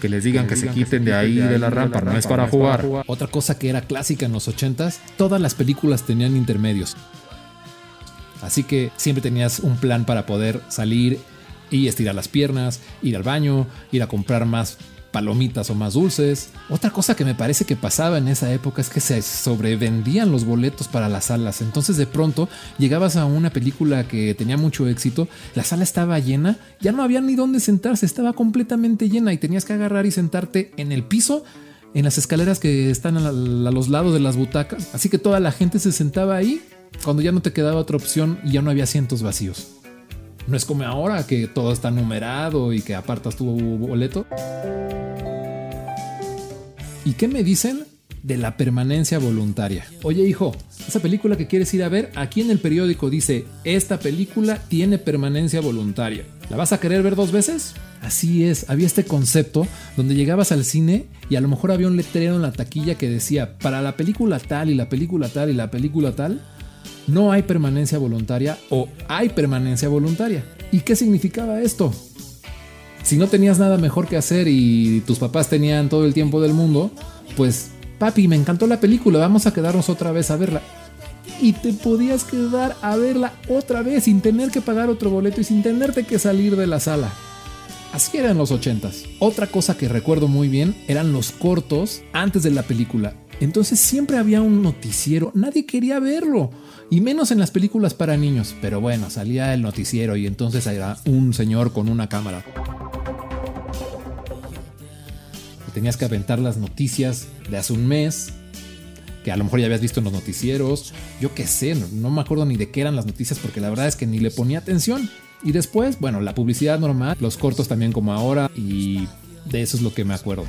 que les digan que se quiten de ahí de la rampa, no es para jugar. Otra cosa que era clásica en los 80s, todas las películas tenían intermedios. Así que siempre tenías un plan para poder salir y estirar las piernas, ir al baño, ir a comprar más palomitas o más dulces. Otra cosa que me parece que pasaba en esa época es que se sobrevendían los boletos para las salas. Entonces de pronto llegabas a una película que tenía mucho éxito, la sala estaba llena, ya no había ni dónde sentarse, estaba completamente llena y tenías que agarrar y sentarte en el piso. En las escaleras que están a, los lados de las butacas. Así que toda la gente se sentaba ahí cuando ya no te quedaba otra opción y ya no había asientos vacíos. No es como ahora que todo está numerado y que apartas tu boleto. ¿Y qué me dicen de la permanencia voluntaria? Oye hijo, esa película que quieres ir a ver, aquí en el periódico dice, esta película tiene permanencia voluntaria. ¿La vas a querer ver dos veces? Así es, había este concepto donde llegabas al cine y a lo mejor había un letrero en la taquilla que decía, para la película tal y la película tal y la película tal, no hay permanencia voluntaria o hay permanencia voluntaria. ¿Y qué significaba esto? Si no tenías nada mejor que hacer y tus papás tenían todo el tiempo del mundo, pues papi, me encantó la película, vamos a quedarnos otra vez a verla. Y te podías quedar a verla otra vez sin tener que pagar otro boleto y sin tenerte que salir de la sala. Así eran los ochentas. Otra cosa que recuerdo muy bien eran los cortos antes de la película. Entonces siempre había un noticiero, nadie quería verlo, y menos en las películas para niños. Pero bueno, salía el noticiero y entonces era un señor con una cámara. Tenías que aventar las noticias de hace un mes, que a lo mejor ya habías visto en los noticieros. Yo qué sé, no, no me acuerdo ni de qué eran las noticias porque la verdad es que ni le ponía atención. Y después, bueno, la publicidad normal, los cortos también como ahora, y de eso es lo que me acuerdo.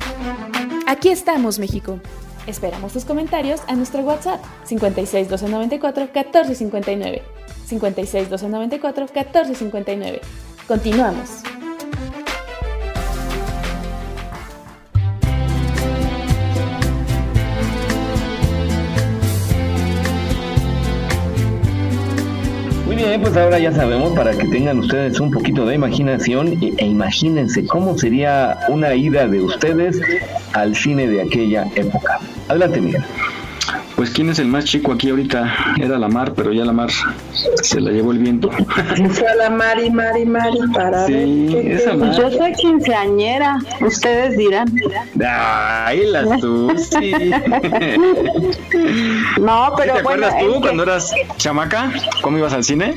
Aquí estamos, México. Esperamos tus comentarios a nuestro WhatsApp 56 294 1459. 56 294 1459. Continuamos. Bien, pues ahora ya sabemos para que tengan ustedes un poquito de imaginación e, e imagínense cómo sería una ida de ustedes al cine de aquella época. Adelante, Miguel. Pues quién es el más chico aquí ahorita era la mar, pero ya la mar se la llevó el viento. Fue a la Mari, Mari, Mari para Sí, ver. qué- esa qué- Mari. Yo soy quinceañera, ustedes dirán. Ay, la Susi. (laughs) No, pero ¿Te bueno, acuerdas tú que- cuando eras chamaca? ¿Cómo ibas al cine?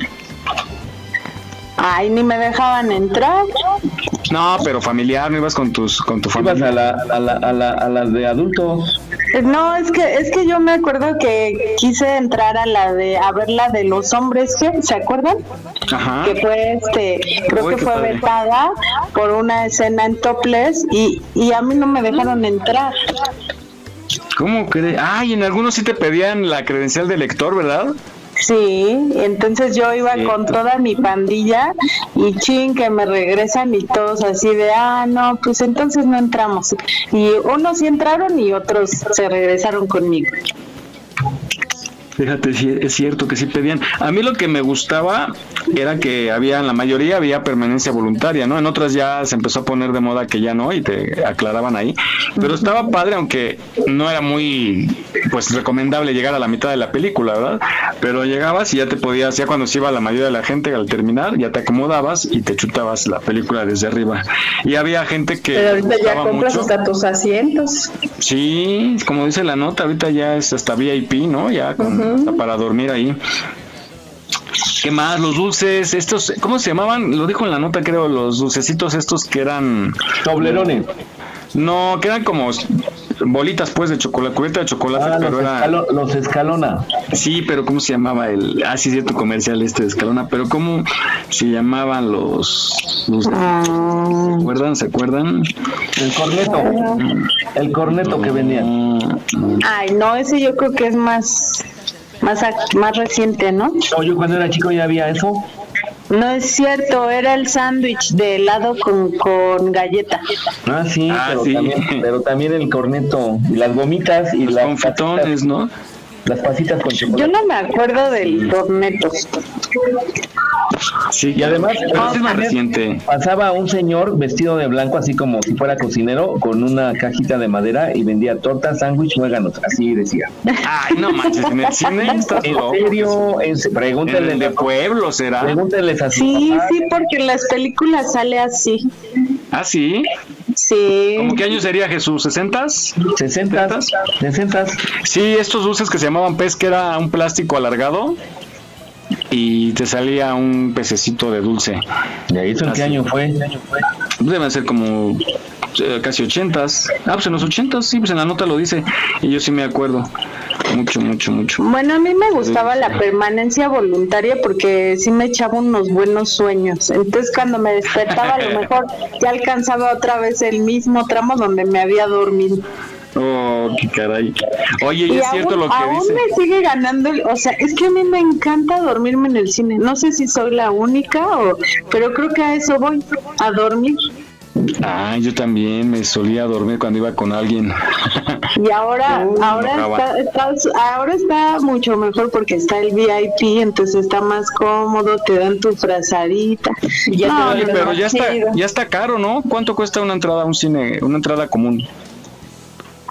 ay, ni me dejaban entrar. No, pero familiar, no ibas con tus con tu Ibas familia. a la, a la, a la, a las de adultos. No, es que es que yo me acuerdo que quise entrar a la de a ver la de los hombres ¿se acuerdan? Ajá. Que fue este, creo Uy, que fue padre. vetada por una escena en topless y y a mí no me dejaron entrar. ¿Cómo crees? Ay, en algunos sí te pedían la credencial de lector, ¿verdad? Sí, entonces yo iba Sí. con toda mi pandilla y chin que me regresan y todos así de, ah, no, pues entonces no entramos. Y unos sí entraron y otros se regresaron conmigo. Fíjate, sí, es cierto que sí pedían. A mí lo que me gustaba era que había, en la mayoría había permanencia voluntaria, ¿no? En otras ya se empezó a poner de moda que ya no y te aclaraban ahí. Pero estaba padre, aunque no era muy, pues, recomendable llegar a la mitad de la película, ¿verdad? Pero llegabas y ya te podías, ya cuando se iba la mayoría de la gente al terminar, ya te acomodabas y te chutabas la película desde arriba. Y había gente que... Pero ahorita ya compras mucho. hasta tus asientos. Sí, como dice la nota, ahorita ya es hasta VIP, ¿no? Ya con- hasta para dormir ahí. ¿Qué más? Los dulces, estos, ¿cómo se llamaban? Lo dijo en la nota, creo, los dulcecitos estos que eran... Toblerones. No, que eran como bolitas, pues, de chocolate, cubierta de chocolate, Ah, pero los, era... escalo- los escalona. Sí, pero ¿cómo se llamaba el... Ah, sí, cierto, comercial este de Escalona, pero ¿cómo se llamaban los... los- ¿Se acuerdan? ¿Se acuerdan? El corneto. El corneto que venía. Ay, no, ese yo creo que es más, más, ac- más reciente, ¿no? No, yo cuando era chico ya había eso. No es cierto, era el sándwich de helado con, con galleta. Ah, sí, Ah, pero, sí. También, pero también el corneto y las gomitas y Los las confitones, ¿no? Las pasitas con Yo chocolate. no me acuerdo del corneto. Sí, Y además, es más reciente. pasaba un señor vestido de blanco, así como si fuera cocinero, con una cajita de madera y vendía tortas, sándwich, muéganos, así decía. Ay, no manches, en el cine estás ¿En loco. serio? En- En Pregúntenle el de pueblo será. Pregúntenles a sus Sí, sí, porque en las películas sale así. Ah, sí. Sí. ¿Cómo qué año sería Jesús? ¿60s? 60, 60. Sí, estos dulces que se llamaban pez, que era un plástico alargado y te salía un pececito de dulce. ¿Y ahí eso en qué Así. año fue? Deben ser como eh, casi ochentas. Ah, pues en los ochentas, sí, pues en la nota lo dice. Y yo sí me acuerdo. Mucho, mucho, mucho. Bueno, a mí me gustaba la permanencia voluntaria porque sí me echaba unos buenos sueños. Entonces cuando me despertaba a lo mejor ya alcanzaba otra vez el mismo tramo donde me había dormido. Oh, qué caray. Oye, y y es aún, cierto lo que aún dice. me sigue ganando, el- o sea, es que a mí me encanta dormirme en el cine. No sé si soy la única, o, pero creo que a eso voy, a dormir. Ah, yo también me solía dormir cuando iba con alguien. Y ahora, (laughs) ahora está, está- ahora está mucho mejor porque está el VIP, entonces está más cómodo, te dan tu frazadita. No, Oye, no, pero ya está, chido. ya está caro, ¿no? ¿Cuánto cuesta una entrada a un cine, una entrada común?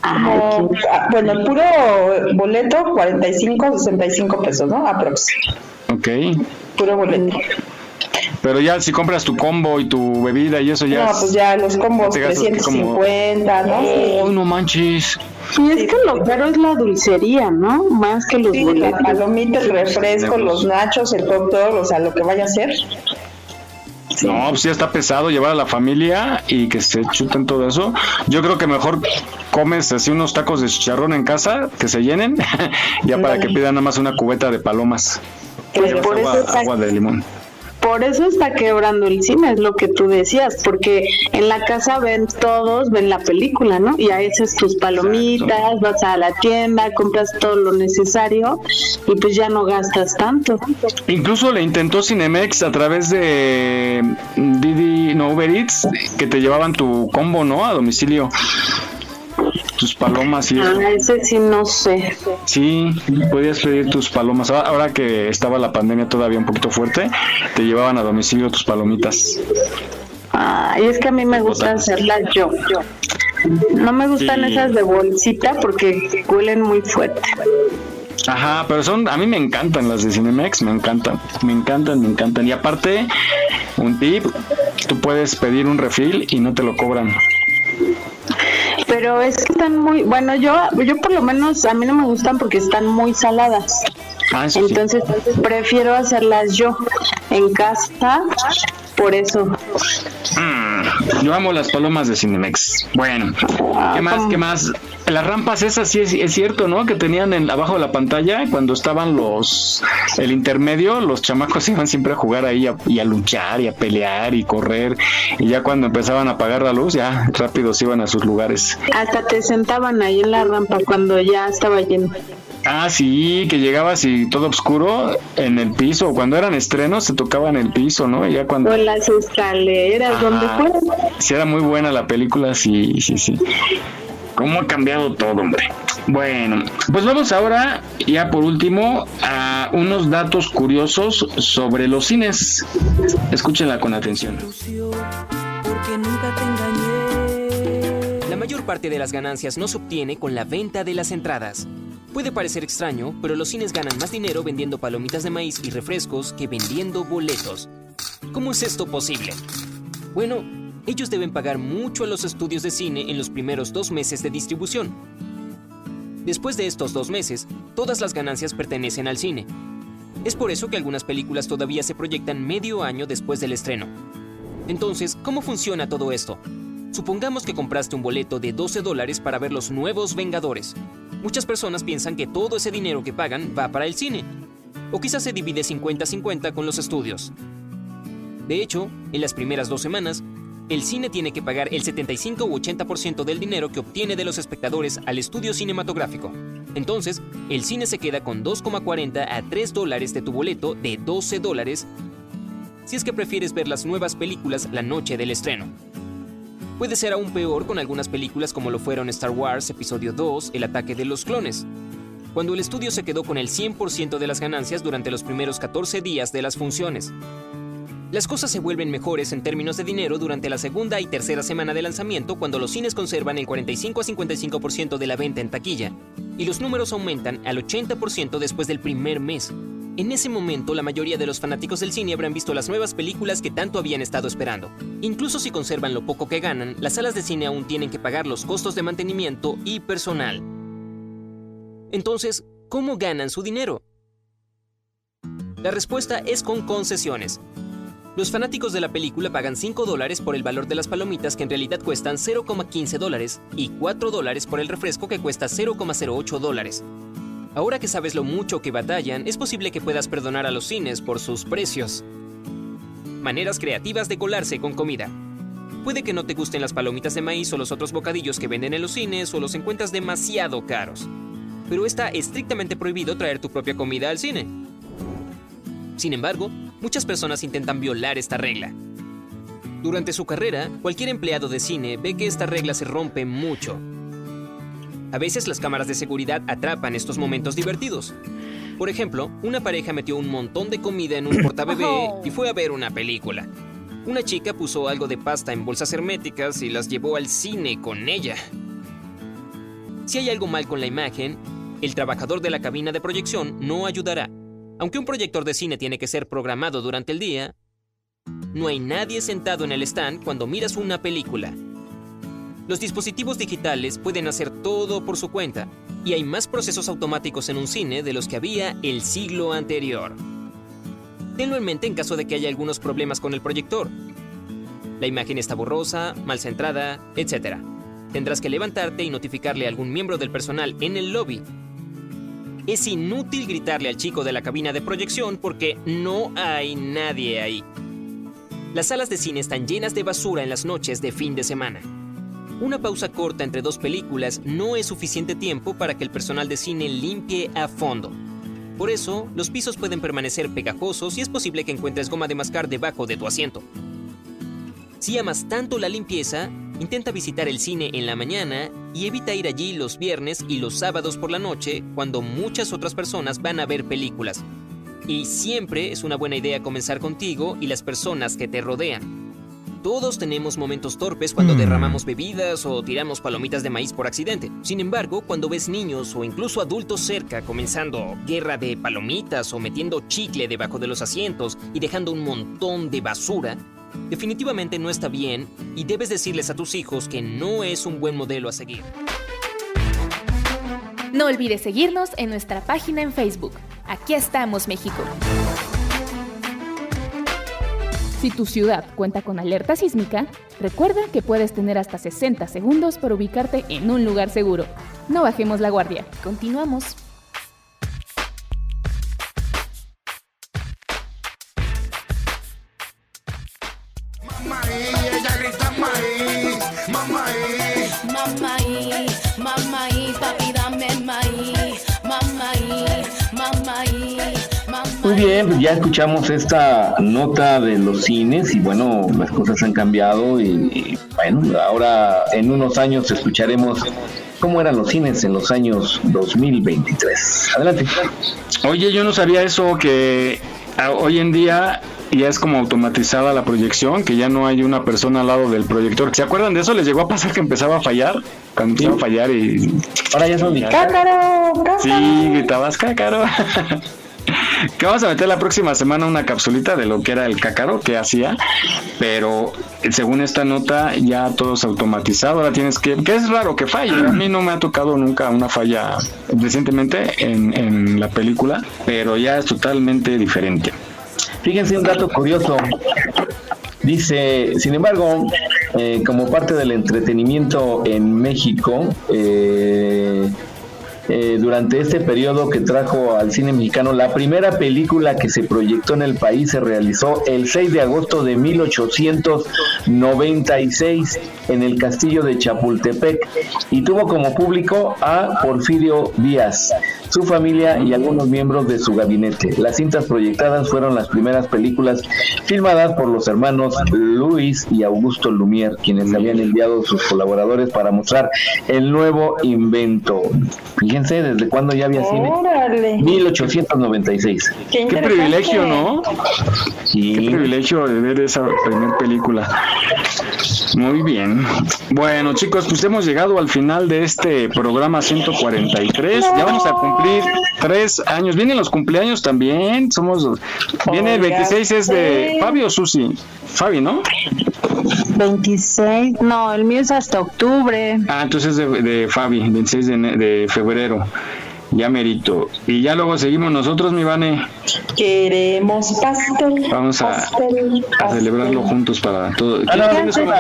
Ah, bueno, el puro boleto, 45, 65 pesos, ¿no? Aprox. Ok. Puro boleto. Pero ya si compras tu combo y tu bebida y eso ya. No, es- pues ya los combos te gastas como- 350, ¿no? Oh, no manches. Y es que lo caro es la dulcería, ¿no? Más que los Sí, boletos. las palomitas, el refresco, los nachos, el hot dog, o sea, lo que vaya a ser. No, pues ya está pesado llevar a la familia y que se chuten todo eso. Yo creo que mejor comes así unos tacos de chicharrón en casa, que se llenen, (laughs) ya para que pidan nada más una cubeta de palomas. Pues por agua de limón. Por eso está quebrando el cine, es lo que tú decías, porque en la casa ven todos, ven la película, ¿no? Y ahí haces tus palomitas, vas a la tienda, compras todo lo necesario y pues ya no gastas tanto. Incluso le intentó Cinemex a través de mm, Didi, no Uber Eats, que te llevaban tu combo, ¿no? A domicilio. Tus palomas y eso. Ah, ese sí no sé. Sí, podías pedir tus palomas. Ahora, que estaba la pandemia todavía un poquito fuerte, te llevaban a domicilio tus palomitas. Ah, y es que a mí me gusta hacerlas yo. No me gustan Sí. esas de bolsita porque huelen muy fuerte. Ajá, pero son, a mí me encantan las de Cinemex, me encantan, me encantan, me encantan. Y aparte, un tip, tú puedes pedir un refill y no te lo cobran. Pero es que están muy, bueno, yo, yo por lo menos a mí no me gustan porque están muy saladas. Ah, sí. Entonces prefiero hacerlas yo en casa, por eso. Mm, yo amo las palomas de Cinemex. Bueno, ¿qué más? ¿Qué más? Las rampas esas sí es, es cierto, ¿no? Que tenían en, abajo de la pantalla cuando estaban los el intermedio, los chamacos (laughs) iban siempre a jugar ahí a- y a luchar y a pelear y correr y ya cuando empezaban a apagar la luz ya rápido se iban a sus lugares. Hasta te sentaban ahí en la rampa cuando ya estaba lleno. Ah, sí, que llegabas y todo oscuro en el piso. Cuando eran estrenos se tocaba en el piso, ¿no? Y ya cuando O las escaleras, donde Ajá. Si era muy buena la película, sí, sí, sí. ¿Cómo ha cambiado todo, hombre? Bueno, pues vamos ahora, ya por último, a unos datos curiosos sobre los cines. Escúchenla con atención. La mayor parte de las ganancias no se obtiene con la venta de las entradas. Puede parecer extraño, pero los cines ganan más dinero vendiendo palomitas de maíz y refrescos que vendiendo boletos. ¿Cómo es esto posible? Bueno, ellos deben pagar mucho a los estudios de cine en los primeros dos meses de distribución. Después de estos dos meses, todas las ganancias pertenecen al cine. Es por eso que algunas películas todavía se proyectan medio año después del estreno. Entonces, ¿cómo funciona todo esto? Supongamos que compraste un boleto de 12 dólares para ver los nuevos Vengadores. Muchas personas piensan que todo ese dinero que pagan va para el cine. O quizás se divide 50-50 con los estudios. De hecho, en las primeras dos semanas, el cine tiene que pagar el 75 u 80% del dinero que obtiene de los espectadores al estudio cinematográfico. Entonces, el cine se queda con 2,40 a 3 dólares de tu boleto de 12 dólares si es que prefieres ver las nuevas películas la noche del estreno. Puede ser aún peor con algunas películas como lo fueron Star Wars Episodio 2, El ataque de los clones. cuando el estudio se quedó con el 100% de las ganancias durante los primeros 14 días de las funciones. Las cosas se vuelven mejores en términos de dinero durante la segunda y tercera semana de lanzamiento cuando los cines conservan el 45 a 55% de la venta en taquilla y los números aumentan al 80% después del primer mes. En ese momento, la mayoría de los fanáticos del cine habrán visto las nuevas películas que tanto habían estado esperando. Incluso si conservan lo poco que ganan, las salas de cine aún tienen que pagar los costos de mantenimiento y personal. Entonces, ¿cómo ganan su dinero? La respuesta es con concesiones. Los fanáticos de la película pagan 5 dólares por el valor de las palomitas que en realidad cuestan 0,15 dólares y 4 dólares por el refresco que cuesta 0,08 dólares. Ahora que sabes lo mucho que batallan, es posible que puedas perdonar a los cines por sus precios. Maneras creativas de colarse con comida. Puede que no te gusten las palomitas de maíz o los otros bocadillos que venden en los cines o los encuentras demasiado caros. Pero está estrictamente prohibido traer tu propia comida al cine. Sin embargo, muchas personas intentan violar esta regla. Durante su carrera, cualquier empleado de cine ve que esta regla se rompe mucho. A veces las cámaras de seguridad atrapan estos momentos divertidos. Por ejemplo, una pareja metió un montón de comida en un (coughs) portabebé y fue a ver una película. Una chica puso algo de pasta en bolsas herméticas y las llevó al cine con ella. Si hay algo mal con la imagen, el trabajador de la cabina de proyección no ayudará. Aunque un proyector de cine tiene que ser programado durante el día, no hay nadie sentado en el stand cuando miras una película. Los dispositivos digitales pueden hacer todo por su cuenta y hay más procesos automáticos en un cine de los que había el siglo anterior. Tenlo en mente en caso de que haya algunos problemas con el proyector. La imagen está borrosa, mal centrada, etc. Tendrás que levantarte y notificarle a algún miembro del personal en el lobby es inútil gritarle al chico de la cabina de proyección porque no hay nadie ahí. Las salas de cine están llenas de basura en las noches de fin de semana. Una pausa corta entre dos películas no es suficiente tiempo para que el personal de cine limpie a fondo. Por eso, los pisos pueden permanecer pegajosos y es posible que encuentres goma de mascar debajo de tu asiento. Si amas tanto la limpieza, Intenta visitar el cine en la mañana y evita ir allí los viernes y los sábados por la noche cuando muchas otras personas van a ver películas. Y siempre es una buena idea comenzar contigo y las personas que te rodean. Todos tenemos momentos torpes cuando derramamos bebidas o tiramos palomitas de maíz por accidente. Sin embargo, cuando ves niños o incluso adultos cerca comenzando guerra de palomitas o metiendo chicle debajo de los asientos y dejando un montón de basura, Definitivamente no está bien y debes decirles a tus hijos que no es un buen modelo a seguir. No olvides seguirnos en nuestra página en Facebook. Aquí estamos, México. Si tu ciudad cuenta con alerta sísmica, recuerda que puedes tener hasta 60 segundos para ubicarte en un lugar seguro. No bajemos la guardia. Continuamos. Bien, pues ya escuchamos esta nota de los cines y bueno, las cosas han cambiado y, bueno, ahora en unos años escucharemos cómo eran los cines en los años 2023. Adelante. Oye, yo no sabía eso que hoy en día ya es como automatizada la proyección, que ya no hay una persona al lado del proyector. ¿Se acuerdan de eso? ¿Les llegó a pasar que empezaba a fallar? Cuando empezaba a fallar y... Ahora ya son ¡Cácaro! ¡Cácaro! Sí, gritabas cácaro. (laughs) que vamos a meter la próxima semana una capsulita de lo que era el cácaro que hacía, pero según esta nota ya todo es automatizado, ahora tienes que, que es raro que falle, a mí no me ha tocado nunca una falla recientemente en, en la película, pero ya es totalmente diferente. Fíjense un dato curioso. Dice, sin embargo, eh, como parte del entretenimiento en México, eh, eh, durante este periodo que trajo al cine mexicano, la primera película que se proyectó en el país se realizó el 6 de agosto de 1896 en el castillo de Chapultepec y tuvo como público a Porfirio Díaz su familia y algunos miembros de su gabinete. Las cintas proyectadas fueron las primeras películas filmadas por los hermanos Luis y Augusto Lumière, quienes habían enviado sus colaboradores para mostrar el nuevo invento. Fíjense desde cuándo ya había cine. Órale. 1896. Qué Qué privilegio, ¿no? Sí. Qué privilegio de ver esa primera película. Muy bien. Bueno, chicos, pues hemos llegado al final de este programa 143. Ya vamos a cumplir tres años. Vienen los cumpleaños también. Somos. Viene el 26 es de Fabio Susi. Fabi, ¿no? 26, no, el mío es hasta octubre. Ah, entonces de, de Fabi, 26 de, de febrero. Ya merito. Y ya luego seguimos nosotros, mi Vane. Queremos pastel. Vamos a, pastel, a celebrarlo juntos para todo. Ah, no, ¿Quiénes son los-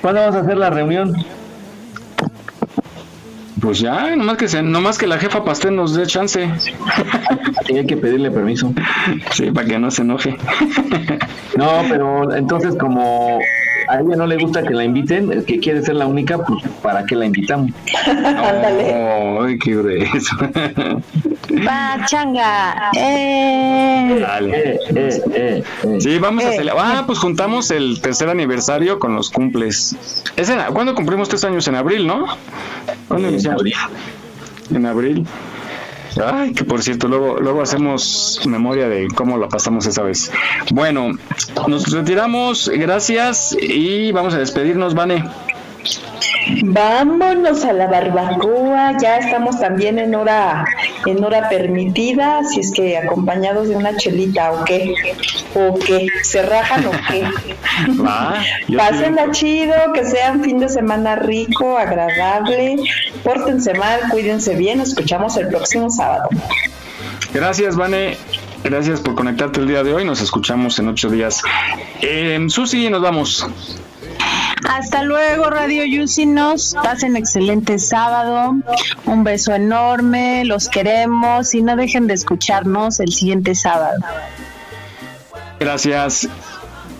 ¿Cuándo vamos a hacer la reunión? Pues ya, nomás que, se, nomás que la jefa pastel nos dé chance. Sí, hay que pedirle permiso. Sí, para que no se enoje. No, pero entonces como a ella no le gusta que la inviten, que quiere ser la única, pues ¿para qué la invitamos? (laughs) Ay, qué grueso. Pachanga. Eh. Dale. Eh, Sí, vamos a Eh. celebrar. Ah, pues juntamos el tercer aniversario con los cumples. Es en- ¿Cuándo cumplimos tres años? En abril, ¿no? ¿Cuándo En iniciamos? abril. En abril. Ay, que por cierto, luego, luego hacemos memoria de cómo la pasamos esa vez. Bueno, nos retiramos, gracias y vamos a despedirnos, Vane. Vámonos a la barbacoa, ya estamos también en hora, en hora permitida, así es que acompañados de una chelita o qué, o qué, se rajan o qué. (laughs) Va, yo Pásenla chido, que sea un fin de semana rico, agradable, pórtense mal, cuídense bien, nos escuchamos el próximo sábado. Gracias, Vane. Gracias por conectarte el día de hoy. Nos escuchamos en ocho días. Eh, Susi, nos vamos. Hasta luego, Radio Yusinos. Pasen excelente sábado. Un beso enorme. Los queremos y no dejen de escucharnos el siguiente sábado. Gracias.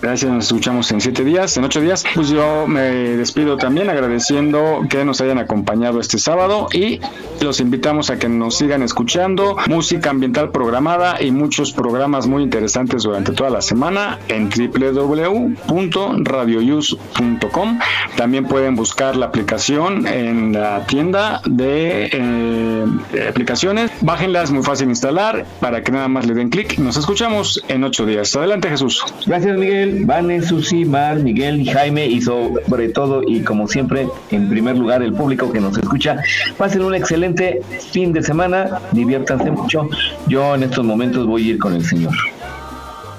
Gracias, nos escuchamos en siete días, en ocho días. Pues yo me despido también agradeciendo que nos hayan acompañado este sábado y los invitamos a que nos sigan escuchando música ambiental programada y muchos programas muy interesantes durante toda la semana en www.radioyus.com. También pueden buscar la aplicación en la tienda de eh, aplicaciones. Bájenla, es muy fácil instalar para que nada más le den clic. Nos escuchamos en ocho días. Adelante, Jesús. Gracias, Miguel, Vane, Susi, Mar, Miguel y Jaime, y sobre todo, y como siempre, en primer lugar, el público que nos escucha. Pasen un excelente fin de semana, diviértanse mucho. Yo en estos momentos voy a ir con el señor.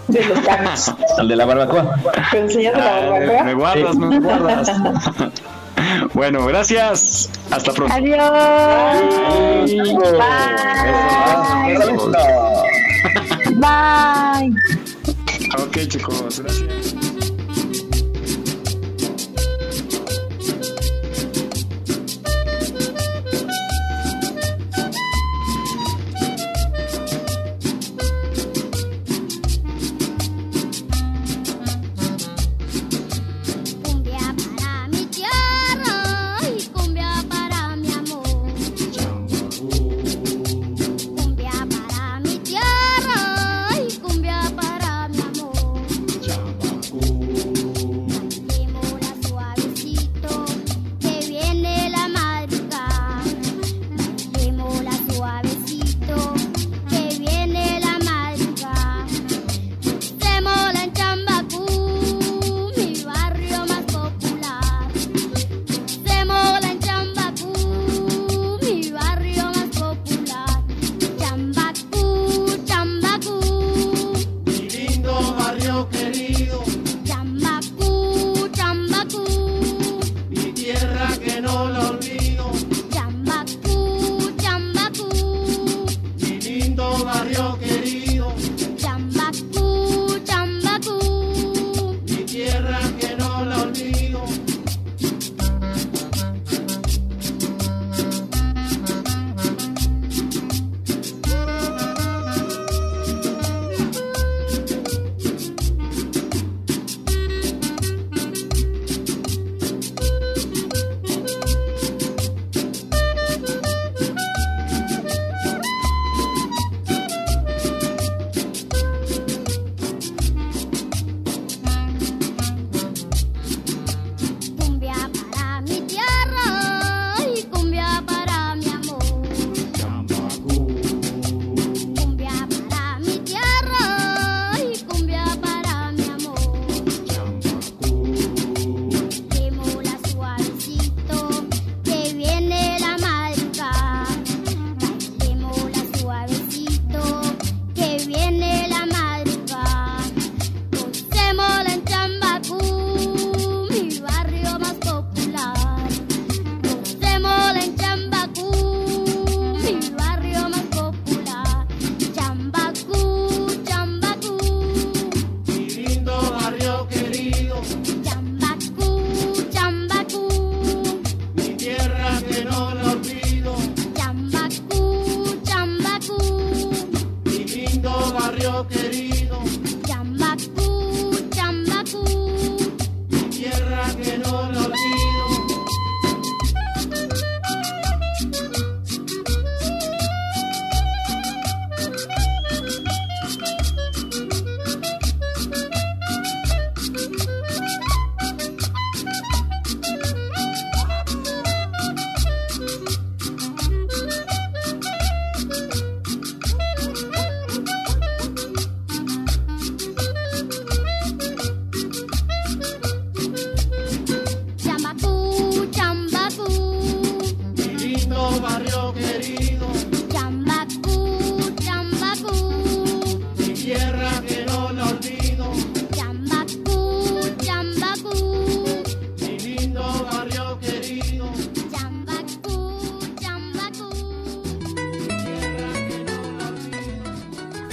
De los tacos. Al de la barbacoa. ¿Te enseñas de la barbacoa? Me guardas, me guardas. (laughs) Bueno, gracias. Hasta pronto. Adiós. Bye. Bye. Ok, chicos, gracias.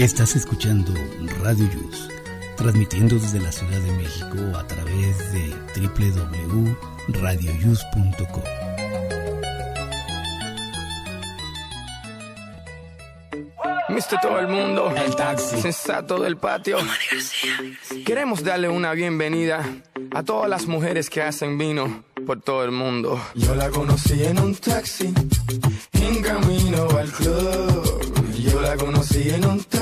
Estás escuchando Radio Yus, transmitiendo desde la Ciudad de México a través de www.radioyus.com. Mister todo el mundo, el taxi, sensato del patio. Queremos darle una bienvenida a todas las mujeres que hacen vino por todo el mundo. Yo la conocí en un taxi, en camino al club. Yo la conocí en un taxi,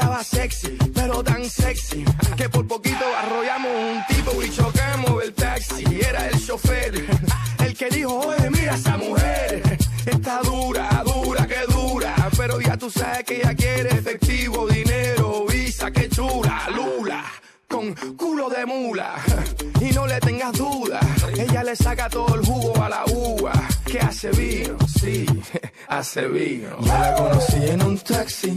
Estaba sexy, pero tan sexy que por poquito arrollamos un tipo y chocamos el taxi. Era el chofer, el que dijo, oye, mira esa mujer. Está dura, dura, que dura. Pero ya tú sabes que ella quiere efectivo, dinero, visa, que chula, lula. Con culo de mula y no le tengas duda, ella le saca todo el jugo a la uva. Que hace vino, sí, (laughs) hace vino. Yo la conocí en un taxi,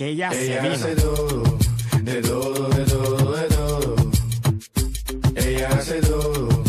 Que ella, se Ella vino. hace todo, de todo, de todo, de todo. Ella hace todo,